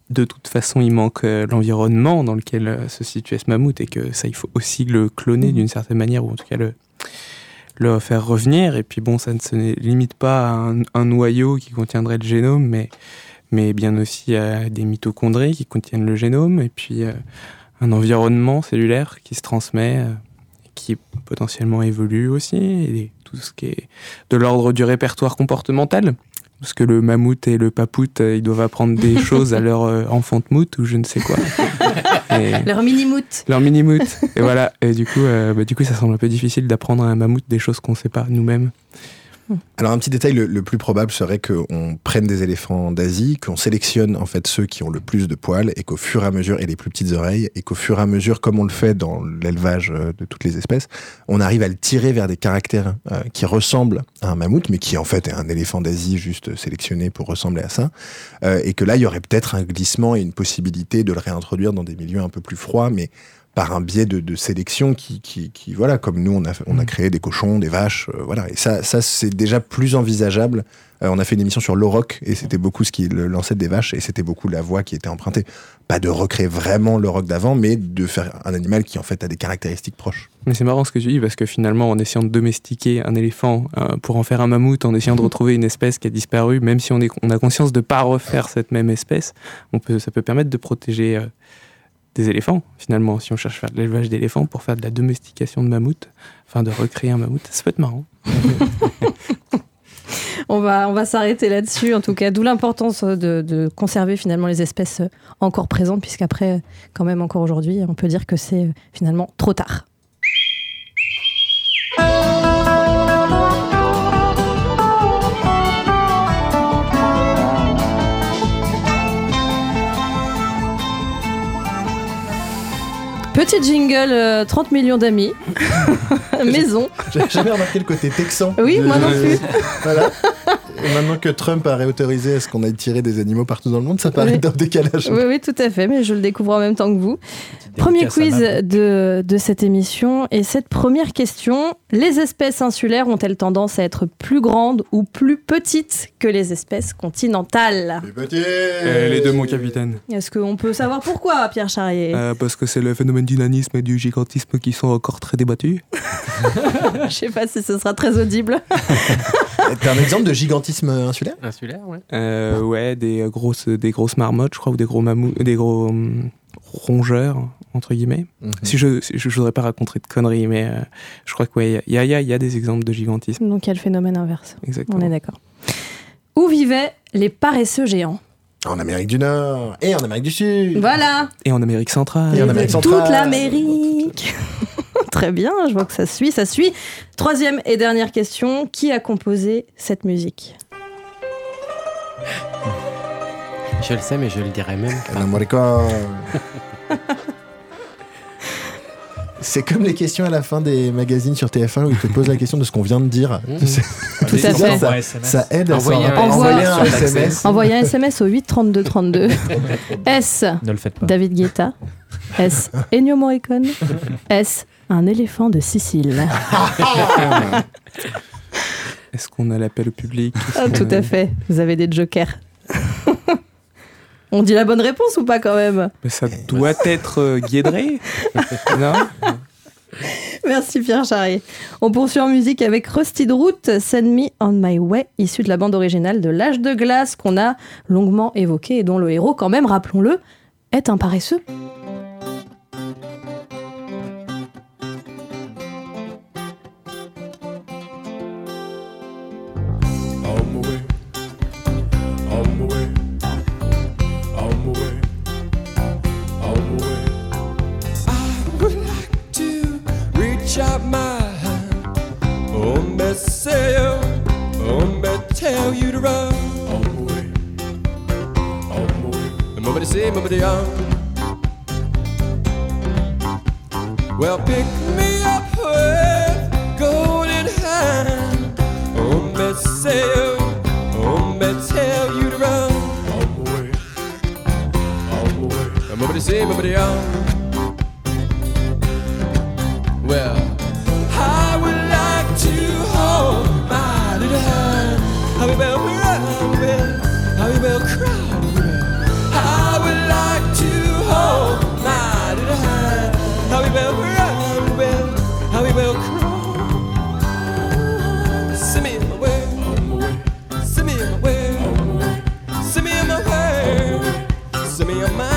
de toute façon, il manque euh, l'environnement dans lequel euh, se situait ce mammouth et que ça, il faut aussi le cloner d'une certaine manière, ou en tout cas le, le faire revenir. Et puis bon, ça ne se limite pas à un, un noyau qui contiendrait le génome, mais, mais bien aussi à des mitochondries qui contiennent le génome, et puis euh, un environnement cellulaire qui se transmet, euh, qui potentiellement évolue aussi, et tout ce qui est de l'ordre du répertoire comportemental. Parce que le mammouth et le papout, euh, ils doivent apprendre des choses à leur enfant de mout ou je ne sais quoi. Et- Leur mini-mout. leur mini-mout. Et voilà. Et du coup, euh, bah, du coup, ça semble un peu difficile d'apprendre à un mammouth des choses qu'on ne sait pas nous-mêmes. Alors un petit détail, le, plus probable serait qu'on prenne des éléphants d'Asie, qu'on sélectionne en fait ceux qui ont le plus de poils et qu'au fur et à mesure et les plus petites oreilles et qu'au fur et à mesure, comme on le fait dans l'élevage euh, de toutes les espèces, on arrive à le tirer vers des caractères euh, qui ressemblent à un mammouth, mais qui en fait est un éléphant d'Asie juste sélectionné pour ressembler à ça, Euh, et que là il y aurait peut-être un glissement et une possibilité de le réintroduire dans des milieux un peu plus froids, mais par un biais de, de sélection qui, qui, qui, voilà, comme nous, on a, on a créé des cochons, des vaches, euh, voilà. Et ça, ça c'est déjà plus envisageable. Euh, on a fait une émission sur l'auroch et c'était beaucoup ce qui l'ancêtre des vaches et c'était beaucoup la voie qui était empruntée. Pas de recréer vraiment l'auroch d'avant, mais de faire un animal qui en fait a des caractéristiques proches. Mais c'est marrant ce que tu dis parce que finalement, en essayant de domestiquer un éléphant euh, pour en faire un mammouth, en essayant de retrouver une espèce qui a disparu, même si on, est, on a conscience de ne pas refaire cette même espèce, on peut, ça peut permettre de protéger des éléphants. Finalement, si on cherche à faire de l'élevage d'éléphants pour faire de la domestication de mammouth, enfin de recréer un mammouth, ça peut être marrant. On va, on va s'arrêter là-dessus, en tout cas, d'où l'importance de, de conserver finalement les espèces encore présentes, puisqu'après, quand même encore aujourd'hui, on peut dire que c'est finalement trop tard. Petit jingle, euh, 30 millions d'amis, maison. J'avais jamais remarqué le côté texan. Oui, de- moi non plus. voilà. Et maintenant que Trump a réautorisé à ce qu'on aille tirer des animaux partout dans le monde, ça paraît Oui. d'un décalage. Oui, oui, tout à fait, mais je le découvre en même temps que vous. Premier quiz de, de cette émission. Et cette première question, les espèces insulaires ont-elles tendance à être plus grandes ou plus petites que les espèces continentales? Euh, les deux, mon capitaine. Est-ce qu'on peut savoir pourquoi, Pierre Charrier? Euh, parce que c'est le phénomène du nanisme et du gigantisme qui sont encore très débattus. Je sais pas si ce sera très audible. T'as un exemple de gigantisme insulaire? Insulaire, ouais. Euh, ouais, des grosses, des grosses marmottes, je crois, ou des gros mammouths, des gros hum, rongeurs, entre guillemets. Mhm. Si je, si je, voudrais pas raconter de conneries, mais euh, je crois qu'il y, a- il y, a- il y a des exemples de gigantisme. Donc il y a le phénomène inverse. Exactement. On est d'accord. Où vivaient les paresseux géants? En Amérique du Nord et en Amérique du Sud. Voilà Et en Amérique centrale. Et en Amérique centrale. Toute l'Amérique. Très bien, je vois que ça suit, ça suit. Troisième et dernière question, qui a composé cette musique? Je le sais, mais je le dirai même. pas. Morricone. C'est comme les questions à la fin des magazines sur TF1 où ils te posent la question de ce qu'on vient de dire. Mmh. Sais. Tout à fait. Ça, ça aide à Envoyer un. Envoyer un SMS. SMS. Envoyez un SMS au 8 32 32. S. Ne le faites pas. David Guetta. S. Ennio Morricone. S. Un éléphant de Sicile. Est-ce qu'on a l'appel au public? Ah, tout à fait. Vous avez des jokers. On dit la bonne réponse ou pas quand même? Mais ça doit être euh, Guédré Non? Merci Pierre Charrier. On poursuit en musique avec Rusted Root, Send Me On My Way, issu de la bande originale de L'âge de glace qu'on a longuement évoqué et dont le héros, quand même, rappelons-le, est un paresseux. Me say you. Oh, me tell you to run. On my way. On my way. Nobody say, nobody on. Well, pick me up with golden hand. Oh, me say you. Oh, me tell you to run. On my way. On my way. Nobody say, nobody on. Well, send me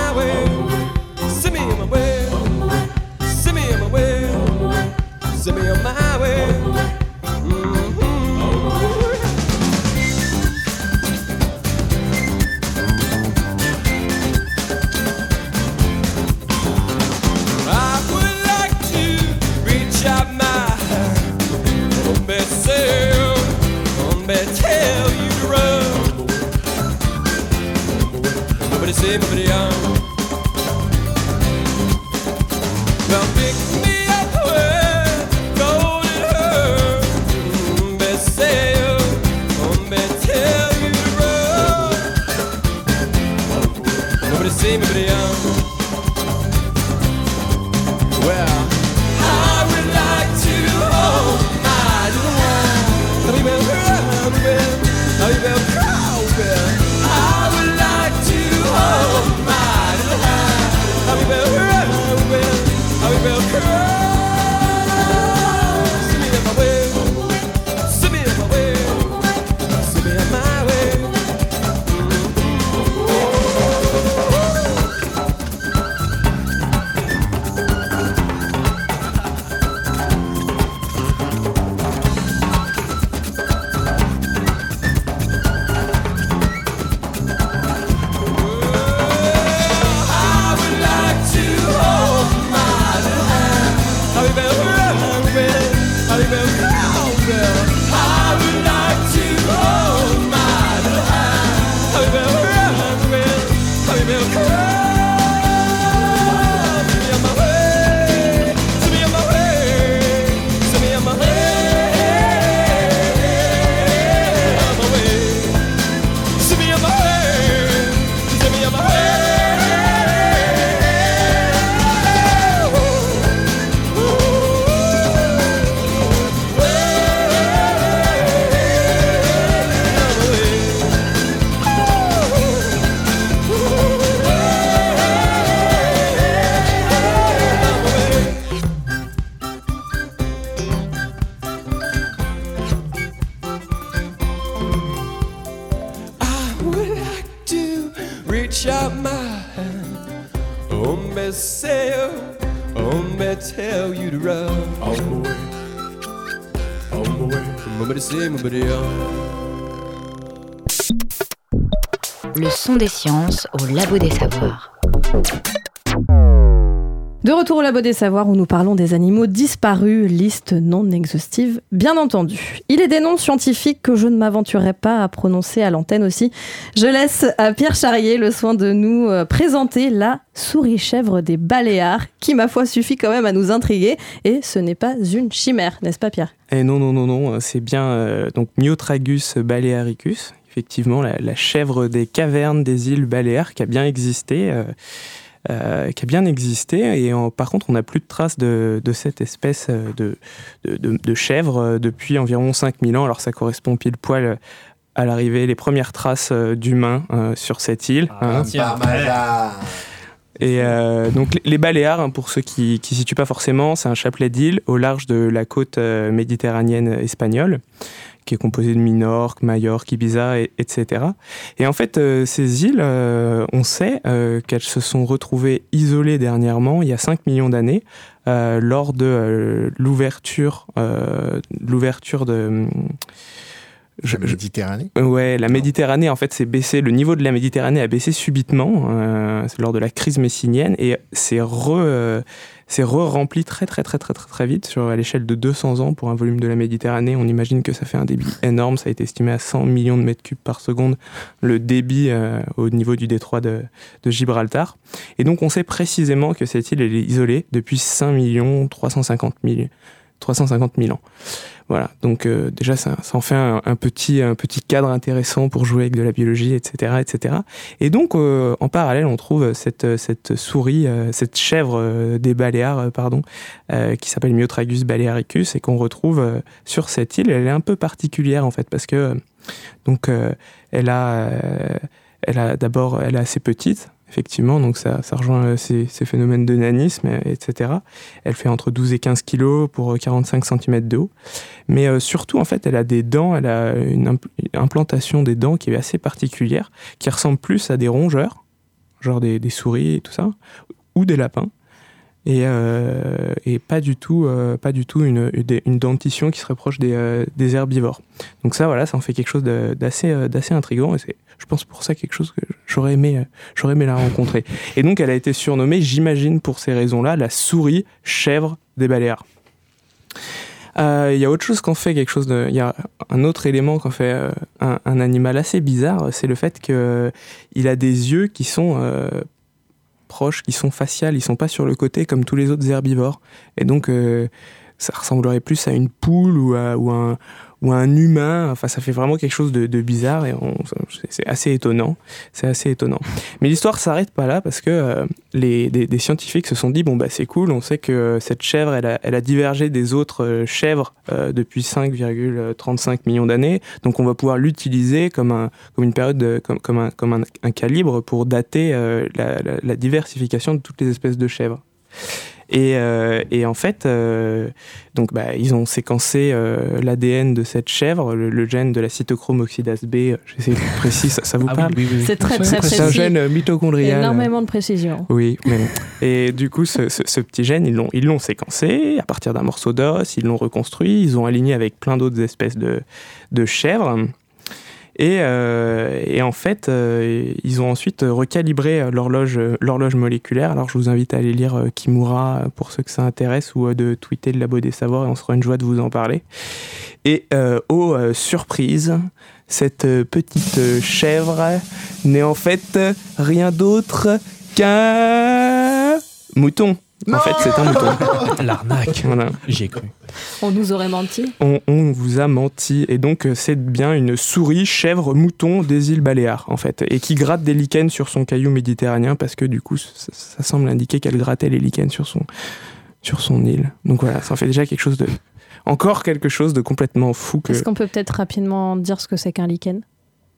des sciences au labo des savoirs. De retour au Labo des Savoirs où nous parlons des animaux disparus, liste non exhaustive, bien entendu. Il est des noms scientifiques que je ne m'aventurerai pas à prononcer à l'antenne aussi. Je laisse à Pierre Charrier le soin de nous euh, présenter la souris-chèvre des Baléares, qui ma foi suffit quand même à nous intriguer, et ce n'est pas une chimère, n'est-ce pas Pierre? Eh non, non, non, non, c'est bien euh, donc Myotragus balearicus, effectivement la, la chèvre des cavernes des îles Baléares qui a bien existé. euh, euh, qui a bien existé et en- par contre on n'a plus de traces de, de cette espèce euh, de, de, de- de chèvre depuis environ 5000 ans alors ça correspond pile poil à l'arrivée les premières traces d'humains euh, sur cette île hein. Et euh, donc les- Baléares, hein, pour ceux qui ne situent pas forcément, c'est un chapelet d'îles au large de la côte méditerranéenne espagnole, qui est composé de Minorque, Majorque, Ibiza, et- etc. Et en fait, euh, ces îles, euh, on sait euh, qu'elles se sont retrouvées isolées dernièrement, il y a 5 millions d'années, lors de l'ouverture l'ouverture de... La Méditerranée Ouais, la Méditerranée, en fait, s'est baissé. Le niveau de la Méditerranée a baissé subitement euh, c'est lors de la crise messinienne et c'est re, euh, c'est re-rempli très, très, très, très, très, très vite sur à l'échelle de 200 ans pour un volume de la Méditerranée. On imagine que ça fait un débit énorme. Ça a été estimé à 100 millions de mètres cubes par seconde, le débit euh, au niveau du détroit de, de Gibraltar. Et donc, on sait précisément que cette île elle est isolée depuis 5 350 000, 350 000 ans. Voilà, donc euh, déjà ça, en fait un, petit, un petit cadre intéressant pour jouer avec de la biologie, etc. etc. Et donc euh, en parallèle on trouve cette, cette souris, euh, cette chèvre des Baléares, pardon, qui s'appelle Myotragus balearicus et qu'on retrouve sur cette île. Elle est un peu particulière en fait parce que donc elle a, elle a d'abord elle est assez petite. Effectivement, donc ça, ça rejoint euh, ces, phénomènes de nanisme, euh, etc. Elle fait entre 12 et 15 kilos pour euh, 45 cm de haut. Mais euh, surtout, en fait, elle a des dents, elle a une impl- implantation des dents qui est assez particulière, qui ressemble plus à des rongeurs, genre des, des souris et tout ça, ou des lapins. Et, euh, et pas du tout, euh, pas du tout une, une, dentition qui se rapproche des, euh, des herbivores. Donc ça, voilà, ça en fait quelque chose d'assez, d'assez intriguant. Et c'est, je pense, pour ça quelque chose que j'aurais aimé, j'aurais aimé la rencontrer. Et donc, elle a été surnommée, j'imagine, pour ces raisons-là, la souris chèvre des Baléares. Il y a autre chose qu'on fait quelque chose. Il y a un autre élément qu'on fait un, animal assez bizarre, c'est le fait que il a des yeux qui sont proches, qui sont faciales, ils sont pas sur le côté comme tous les autres herbivores. Et donc euh, ça ressemblerait plus à une poule ou à, ou à un ou un humain. Enfin, ça fait vraiment quelque chose de, de bizarre et c'est- assez étonnant. C'est assez étonnant. Mais l'histoire s'arrête pas là parce que euh, les, des, des scientifiques se sont dit bon bah c'est cool, on sait que cette chèvre elle a, elle a divergé des autres euh, chèvres euh, depuis 5,35 millions d'années, donc on va pouvoir l'utiliser comme un comme une période de- comme, un comme un calibre pour dater euh, la, la- la diversification de toutes les espèces de chèvres. Et, euh, et en fait, euh, donc bah, ils ont séquencé euh, l'ADN de cette chèvre, le, le gène de la cytochrome oxydase B. J'essaie d'être précis, ça, ça vous Ah oui, parle oui, oui. C'est très, très C'est un précis. gène mitochondrial. Énormément de précision. Oui, mais et du coup, ce, ce- ce petit gène, ils l'ont, ils l'ont séquencé à partir d'un morceau d'os, ils l'ont reconstruit, ils ont aligné avec plein d'autres espèces de, de chèvres. Et, euh, et en fait, euh, ils ont ensuite recalibré l'horloge, moléculaire. Alors, je vous invite à aller lire euh, Kimura pour ceux que ça intéresse ou de tweeter le Labo des Savoirs et on sera une joie de vous en parler. Et oh, surprise, cette petite chèvre n'est en fait rien d'autre qu'un mouton. En fait, c'est un mouton. L'arnaque. Voilà. J'y ai cru. On nous aurait menti. On, on vous a menti. Et donc, euh, c'est bien une souris, chèvre, mouton des îles Baléares, en fait. Et qui gratte des lichens sur son caillou méditerranéen parce que, du coup, ça, ça semble indiquer qu'elle grattait les lichens sur son, sur son île. Donc voilà, ça en fait déjà quelque chose de. Encore quelque chose de complètement fou que. Est-ce qu'on peut peut-être rapidement dire ce que c'est qu'un lichen?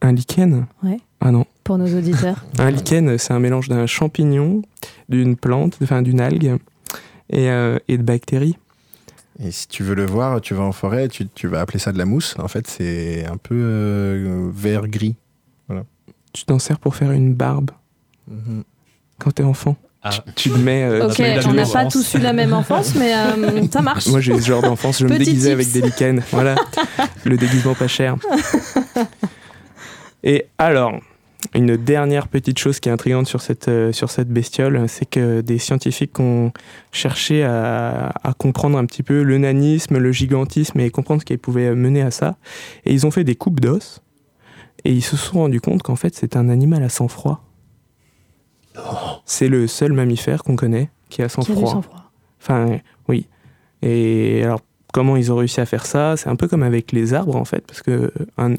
Un lichen? Ouais. Ah non. Pour nos auditeurs. Un lichen, c'est un mélange d'un champignon, d'une plante, enfin d'une algue et, euh, et de bactéries. Et si tu veux le voir, tu vas en forêt, tu, tu vas appeler ça de la mousse. En fait, c'est un peu euh, vert-gris. Voilà. Tu t'en sers pour faire une barbe Mhm. quand t'es enfant. Ah. Tu, tu te mets. euh, Ok, tu mets la on n'a pas tous eu la même enfance, mais euh, ça marche. Moi, j'ai ce genre d'enfance, je me déguisais tips. avec des lichens. Voilà, le déguisement pas cher. Et alors, Une dernière petite chose qui est intrigante sur cette, euh, sur cette bestiole, c'est que des scientifiques ont cherché à, à comprendre un petit peu le nanisme, le gigantisme et comprendre ce qui pouvait mener à ça. Et ils ont fait des coupes d'os et ils se sont rendus compte qu'en fait c'est un animal à sang-froid. C'est le seul mammifère qu'on connaît qui a sang-froid. sang-froid. Enfin, oui. Et alors, comment ils ont réussi à faire ça C'est un peu comme avec les arbres, en fait, parce que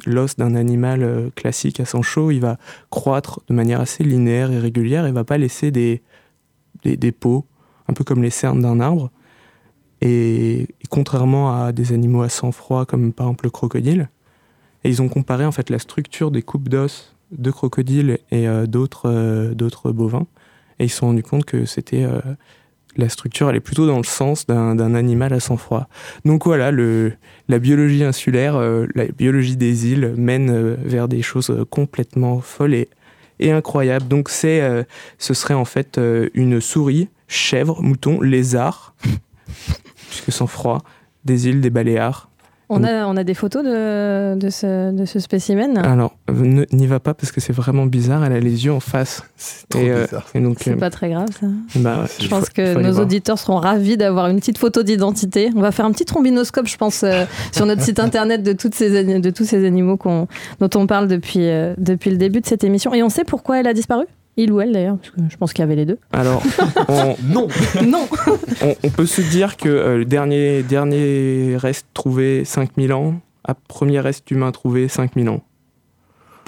l'os d'un animal euh, classique à sang chaud, il va croître de manière assez linéaire et régulière et va pas laisser des, des, peaux, un peu comme les cernes d'un arbre. Et, contrairement à des animaux à sang froid, comme par exemple le crocodile, et ils ont comparé en fait la structure des coupes d'os de crocodiles et euh, d'autres euh, d'autres bovins, et ils se sont rendus compte que c'était la structure elle est plutôt dans le sens d'un animal à sang froid. Donc voilà, le, la biologie insulaire, euh, la biologie des îles mène euh, vers des choses euh, complètement folles et, incroyables. Donc c'est, ce serait en fait une souris, chèvre, mouton, lézard, puisque sang froid, des îles des Baléares. On a, on a des photos de, de, ce, de ce spécimen Alors, n'y va pas parce que c'est vraiment bizarre, elle a les yeux en face. trop Et, euh, bizarre. et donc, C'est euh, pas très grave ça. bah, Je pense que nos auditeurs seront ravis d'avoir une petite photo d'identité. On va faire un petit trombinoscope, je pense, euh, sur notre site internet de, toutes ces, de tous ces animaux qu'on- dont on parle depuis, euh, depuis le début de cette émission. Et on sait pourquoi elle a disparu? Il ou elle d'ailleurs Parce que je pense qu'il y avait les deux. Alors, on, Non Non on, on peut se dire que euh, le dernier, dernier reste trouvé 5000 ans, à premier reste humain trouvé 5000 ans.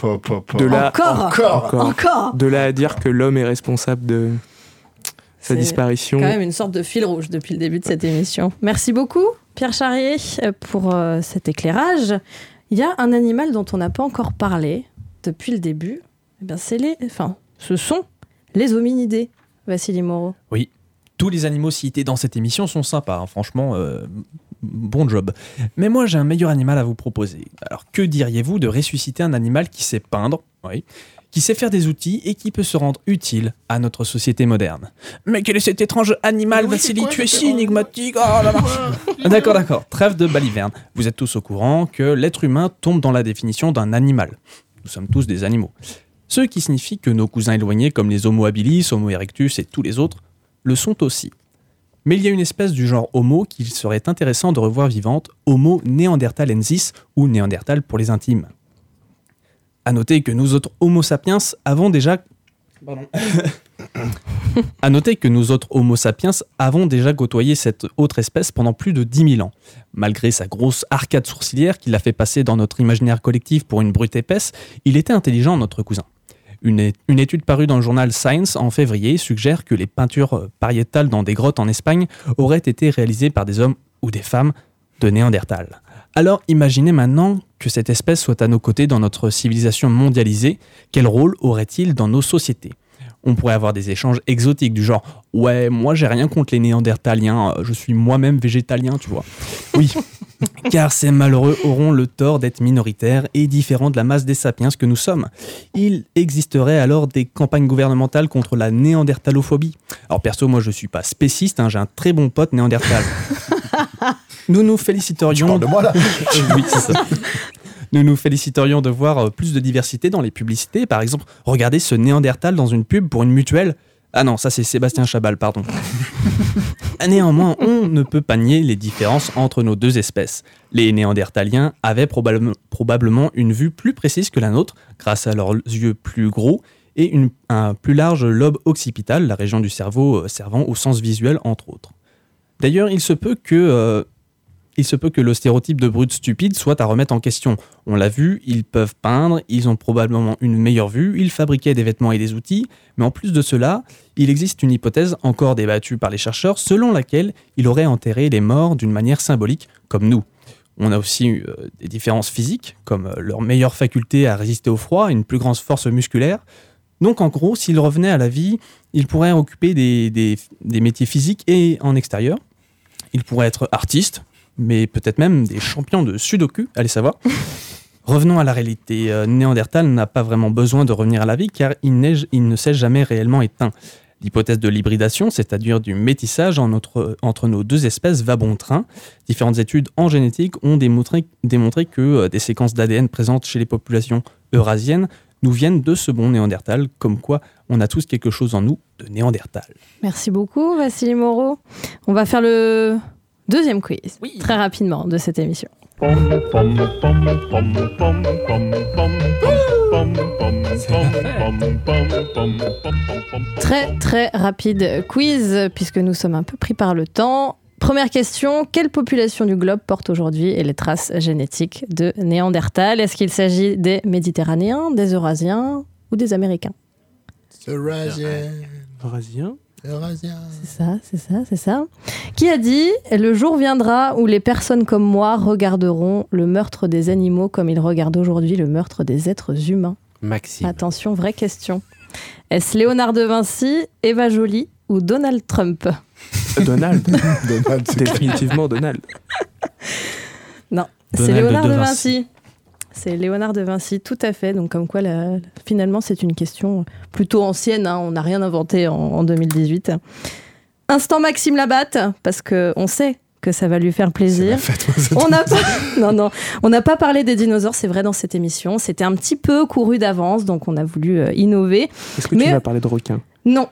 De là, Encore Encore De là à dire que l'homme est responsable de sa C'est disparition. Quand même une sorte de fil rouge depuis le début de cette émission. Merci beaucoup, Pierre Charrier, euh, pour euh, cet éclairage. Il y a un animal dont on n'a pas encore parlé depuis le début. Eh bien, c'est les, enfin, ce sont les hominidés. Vassili Moreau. Oui, tous les animaux cités dans cette émission sont sympas, hein, franchement, euh, bon job. Mais moi j'ai un meilleur animal à vous proposer. Alors que diriez-vous de ressusciter un animal qui sait peindre, oui, qui sait faire des outils et qui peut se rendre utile à notre société moderne? Mais quel est cet étrange animal, Vassili? Tu es si énigmatique oh là là. D'accord, d'accord, trêve de baliverne. Vous êtes tous au courant que l'être humain tombe dans la définition d'un animal. Nous sommes tous des animaux. Ce qui signifie que nos cousins éloignés comme les Homo habilis, Homo erectus et tous les autres le sont aussi. Mais il y a une espèce du genre Homo qu'il serait intéressant de revoir vivante, Homo neanderthalensis ou néandertal pour les intimes. À noter que nous autres Homo sapiens avons déjà à noter que nous autres Homo sapiens avons déjà côtoyé cette autre espèce pendant plus de 10 000 ans. Malgré sa grosse arcade sourcilière qui l'a fait passer dans notre imaginaire collectif pour une brute épaisse, il était intelligent notre cousin. Une, étude parue dans le journal Science en février suggère que les peintures euh, pariétales dans des grottes en Espagne auraient été réalisées par des hommes ou des femmes de Néandertal. Alors imaginez maintenant que cette espèce soit à nos côtés dans notre civilisation mondialisée, quel rôle aurait-il dans nos sociétés? On pourrait avoir des échanges exotiques du genre ouais moi j'ai rien contre les néandertaliens euh, je suis moi-même végétalien tu vois oui car ces malheureux auront le tort d'être minoritaires et différents de la masse des sapiens que nous sommes. Il existerait alors des campagnes gouvernementales contre la néandertalophobie. Alors perso, moi je suis pas spéciste, hein, j'ai un très bon pote néandertal. nous nous féliciterions... de moi là Oui, c'est ça. Nous nous féliciterions de voir plus de diversité dans les publicités. Par exemple, regardez ce néandertal dans une pub pour une mutuelle. Ah non, ça c'est Sébastien Chabal, pardon. Néanmoins, on ne peut pas nier les différences entre nos deux espèces. Les néandertaliens avaient probablement, probablement une vue plus précise que la nôtre, grâce à leurs yeux plus gros et une- un plus large lobe occipital, la région du cerveau euh, servant au sens visuel, entre autres. D'ailleurs, il se peut que euh, il se peut que le stéréotype de brute stupide soit à remettre en question. On l'a vu, ils peuvent peindre, ils ont probablement une meilleure vue, ils fabriquaient des vêtements et des outils, mais en plus de cela, il existe une hypothèse encore débattue par les chercheurs selon laquelle il aurait enterré les morts d'une manière symbolique, comme nous. On a aussi euh, des différences physiques, comme euh, leur meilleure faculté à résister au froid, une plus grande force musculaire. Donc en gros, s'ils revenaient à la vie, ils pourraient occuper des, des- des métiers physiques et en extérieur. Ils pourraient être artistes, mais peut-être même des champions de sudoku, allez savoir. Revenons à la réalité. Euh, Néandertal n'a pas vraiment besoin de revenir à la vie car il, ne s'est jamais réellement éteint. L'hypothèse de l'hybridation, c'est-à-dire du métissage en notre- entre nos deux espèces, va bon train. Différentes études en génétique ont démontré, démontré que euh, des séquences d'ADN présentes chez les populations eurasiennes nous viennent de ce bon Néandertal, comme quoi on a tous quelque chose en nous de Néandertal. Merci beaucoup, Vassili Moreau. On va faire le deuxième quiz, très rapidement, de cette émission. Très très rapide quiz puisque nous sommes un peu pris par le temps. Première question, quelle population du globe porte aujourd'hui les traces génétiques de Néandertal? Est-ce qu'il s'agit des Méditerranéens, des Eurasiens ou des Américains? Eurasien. Eurasien. Eurasien. C'est ça, c'est ça, c'est ça. Qui a dit Le jour viendra où les personnes comme moi regarderont le meurtre des animaux comme ils regardent aujourd'hui le meurtre des êtres humains Maxime. Attention, vraie question. Est-ce Léonard de Vinci, Eva Joly ou Donald Trump? Donald. Donald, c'est Définitivement Donald. Non, c'est Donald Léonard de de Vinci. C'est Léonard de Vinci, tout à fait. Donc, comme quoi, finalement, c'est une question plutôt ancienne. hein. On n'a rien inventé en, en 2018. Instant Maxime Labatte, parce que on sait que ça va lui faire plaisir. On n'a pas, non, non, on n'a pas parlé des dinosaures, c'est vrai, dans cette émission. C'était un petit peu couru d'avance, donc on a voulu euh, innover. Est-ce que Mais- tu vas parler de requin Non.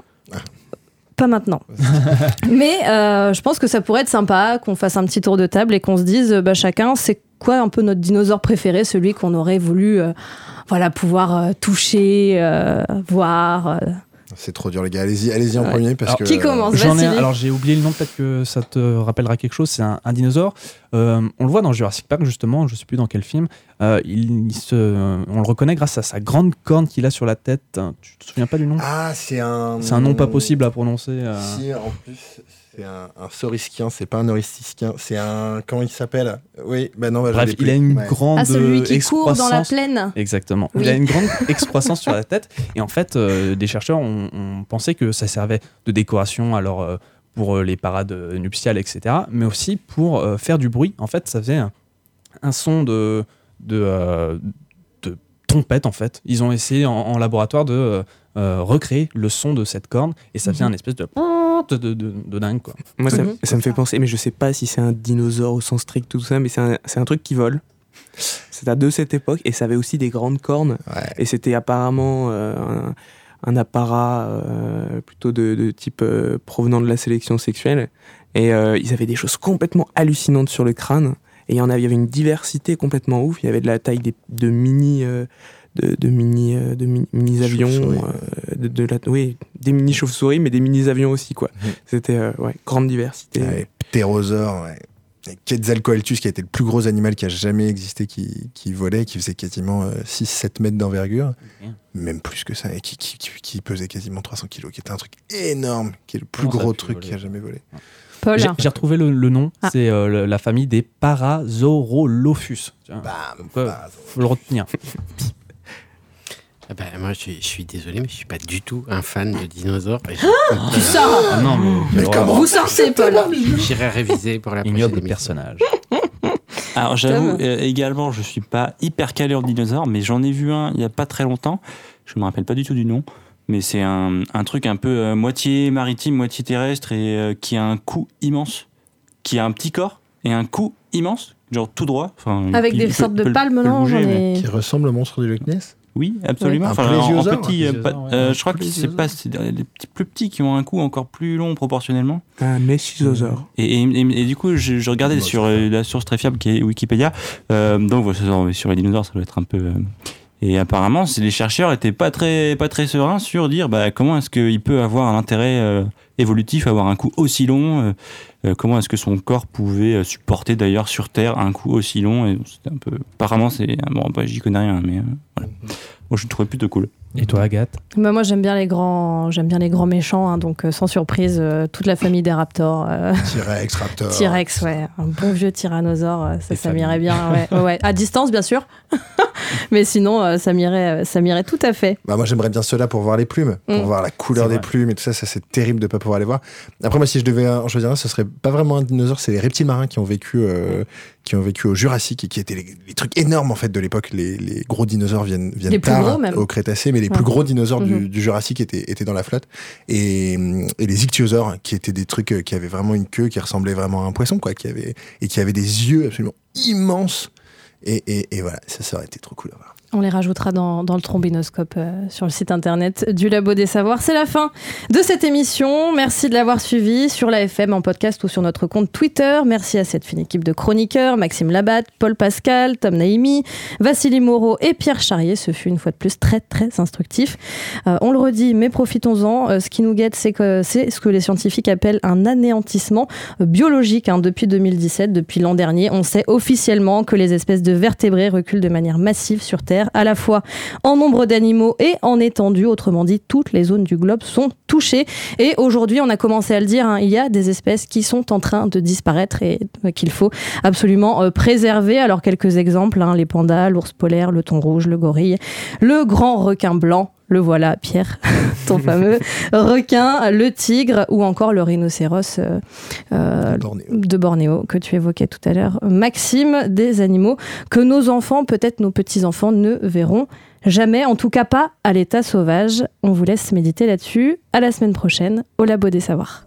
Pas maintenant. Mais euh, je pense que ça pourrait être sympa qu'on fasse un petit tour de table et qu'on se dise, bah, chacun, c'est quoi un peu notre dinosaure préféré, celui qu'on aurait voulu euh, voilà, pouvoir euh, toucher, euh, voir. euh. C'est trop dur, les gars. Allez-y, allez-y en Ouais. premier parce Alors, que. qui commence? J'en ai alors j'ai oublié le nom, peut-être que ça te rappellera quelque chose. C'est un, un dinosaure. Euh, on le voit dans Jurassic Park justement. Je sais plus dans quel film. Euh, il, il se, on le reconnaît grâce à sa grande corne qu'il a sur la tête. Tu te souviens pas du nom? Ah, c'est un. C'est un nom pas possible à prononcer. euh. Si, en plus, c'est un, un saurisquien, c'est pas un neuristisquien, c'est un. Comment il s'appelle? Oui, ben non, bah, Bref, il a une Ouais. grande Ah, celui qui court dans la plaine. Exactement. Oui. Il a une grande excroissance sur la tête. Et en fait, euh, des chercheurs ont, ont pensé que ça servait de décoration alors, euh, pour euh, les parades euh, nuptiales, etc. Mais aussi pour euh, faire du bruit. En fait, ça faisait un, un son de, de, euh, de trompette, en fait. Ils ont essayé en, en laboratoire de euh, recréer le son de cette corne. Et ça faisait Mhm. un espèce de... De, de, dingue, quoi. Moi, ça, ça me fait penser, mais je sais pas si c'est un dinosaure au sens strict, tout ça, mais c'est un, c'est un truc qui vole. C'est à de cette époque, et ça avait aussi des grandes cornes. Et c'était apparemment euh, un, un apparat euh, plutôt de, de type euh, provenant de la sélection sexuelle. Et euh, ils avaient des choses complètement hallucinantes sur le crâne. Et il y en avait, il y avait une diversité complètement ouf. Il y avait de la taille des, de mini. euh, de, de mini euh, de mi- mini avions euh, de, de la oui des mini chauves-souris mais des mini avions aussi quoi. C'était euh, ouais grande diversité. Ouais, ptérosaure, ouais. Et Quetzalcoatlus, qui a été le plus gros animal qui a jamais existé, qui, qui volait, qui faisait quasiment 6-7 mètres d'envergure, même plus que ça, et qui, qui, qui- qui pesait quasiment 300 kilos, qui était un truc énorme, qui est le plus Comment gros truc qui a jamais volé. J'ai retrouvé le, le nom, Ah. c'est euh, la famille des Parasaurolophus. Tiens, donc, euh, faut le retenir. Ah bah, moi, je, suis- je suis désolé, mais je suis pas du tout un fan de dinosaures. je- Tu sors Ah non, mais, Mais comment Vous sortez, Paul J'irai réviser pour la prochaine ignoble émission. personnage. Alors j'avoue euh, également, je suis pas hyper calé en dinosaures, mais j'en ai vu un il y a pas très longtemps. Je me rappelle pas du tout du nom, mais c'est un, un truc un peu euh, moitié maritime, moitié terrestre et euh, qui a un cou immense, qui a un petit corps et un cou immense, genre tout droit. Avec il des sortes de palmes, non bouger, mais- Qui ressemble au monstre du Loch Ness? Oui, absolument. Ouais. Enfin, Un en- en, plésiosaure, petit, un euh, pas- plésiosaure, ouais. euh, Un je crois que c'est plésiosaure. pas c'est des petits plus petits qui ont un cou encore plus long proportionnellement. un meschizosaure Et, et- et- et du coup, je, je regardais sur euh, la source très fiable qui est Wikipédia. Euh, donc, sur- les dinosaures, ça doit être un peu. euh, et apparemment, c'est- les chercheurs étaient pas très, pas très sereins sur dire bah, comment est-ce qu'il peut avoir un intérêt euh, évolutif, avoir un cou aussi long. euh, euh, comment est-ce que son corps pouvait euh, supporter d'ailleurs sur Terre un cou aussi long. Et un peu. Apparemment, c'est. Bon, bah, j'y connais rien, mais voilà. Moi, je le trouvais plutôt cool. Et toi, Agathe Bah, moi j'aime bien les grands, j'aime bien les grands méchants, hein, donc euh, sans surprise, euh, toute la famille des raptors. euh, T-Rex, Raptor. T-Rex, ouais, un bon vieux tyrannosaure, euh, ça, m'irait bien, ouais, ouais, ouais. à distance bien sûr, mais sinon euh, ça m'irait, ça m'irait tout à fait. Bah moi j'aimerais bien ceux-là pour voir les plumes, pour Mm. voir la couleur des plumes et tout ça, ça c'est terrible de pas pouvoir les voir. Après moi si je devais en choisir un, ce serait pas vraiment un dinosaure, c'est les reptiles marins qui ont vécu euh, qui ont vécu au Jurassique et qui étaient les, les trucs énormes en fait de l'époque. Les, les gros dinosaures viennent viennent Les tard au Crétacé, mais les Ouais. plus gros dinosaures du, Mhm. du Jurassique étaient étaient dans la flotte et, et les ichthyosaures qui étaient des trucs euh, qui avaient vraiment une queue qui ressemblait vraiment à un poisson quoi, qui avait et qui avaient des yeux absolument immenses et, et, et voilà, ça, ça aurait été trop cool à voir. On les rajoutera dans, le trombinoscope euh, sur le site internet du Labo des Savoirs. C'est la fin de cette émission. Merci de l'avoir suivi sur la FM en podcast ou sur notre compte Twitter. Merci à cette fine équipe de chroniqueurs Maxime Labatte, Paul Pascal, Tom Naïmi, Vassili Moreau et Pierre Charrier. Ce fut une fois de plus très très instructif. Euh, on le redit, mais profitons-en. Euh, ce qui nous guette, c'est ce que les scientifiques appellent un anéantissement biologique. hein. Depuis 2017, depuis l'an dernier, on sait officiellement que les espèces de vertébrés reculent de manière massive sur Terre, à la fois en nombre d'animaux et en étendue. Autrement dit, toutes les zones du globe sont touchées. Et aujourd'hui, on a commencé à le dire, hein, il y a des espèces qui sont en train de disparaître et euh, qu'il faut absolument euh, préserver. Alors quelques exemples, hein, les pandas, l'ours polaire, le thon rouge, le gorille, le grand requin blanc. Le voilà, Pierre, ton fameux requin, le tigre ou encore le rhinocéros euh, euh, de Bornéo que tu évoquais tout à l'heure. Maxime, des animaux que nos enfants, peut-être nos petits-enfants, ne verront jamais, en tout cas pas à l'état sauvage. On vous laisse méditer là-dessus. À la semaine prochaine au Labo des Savoirs.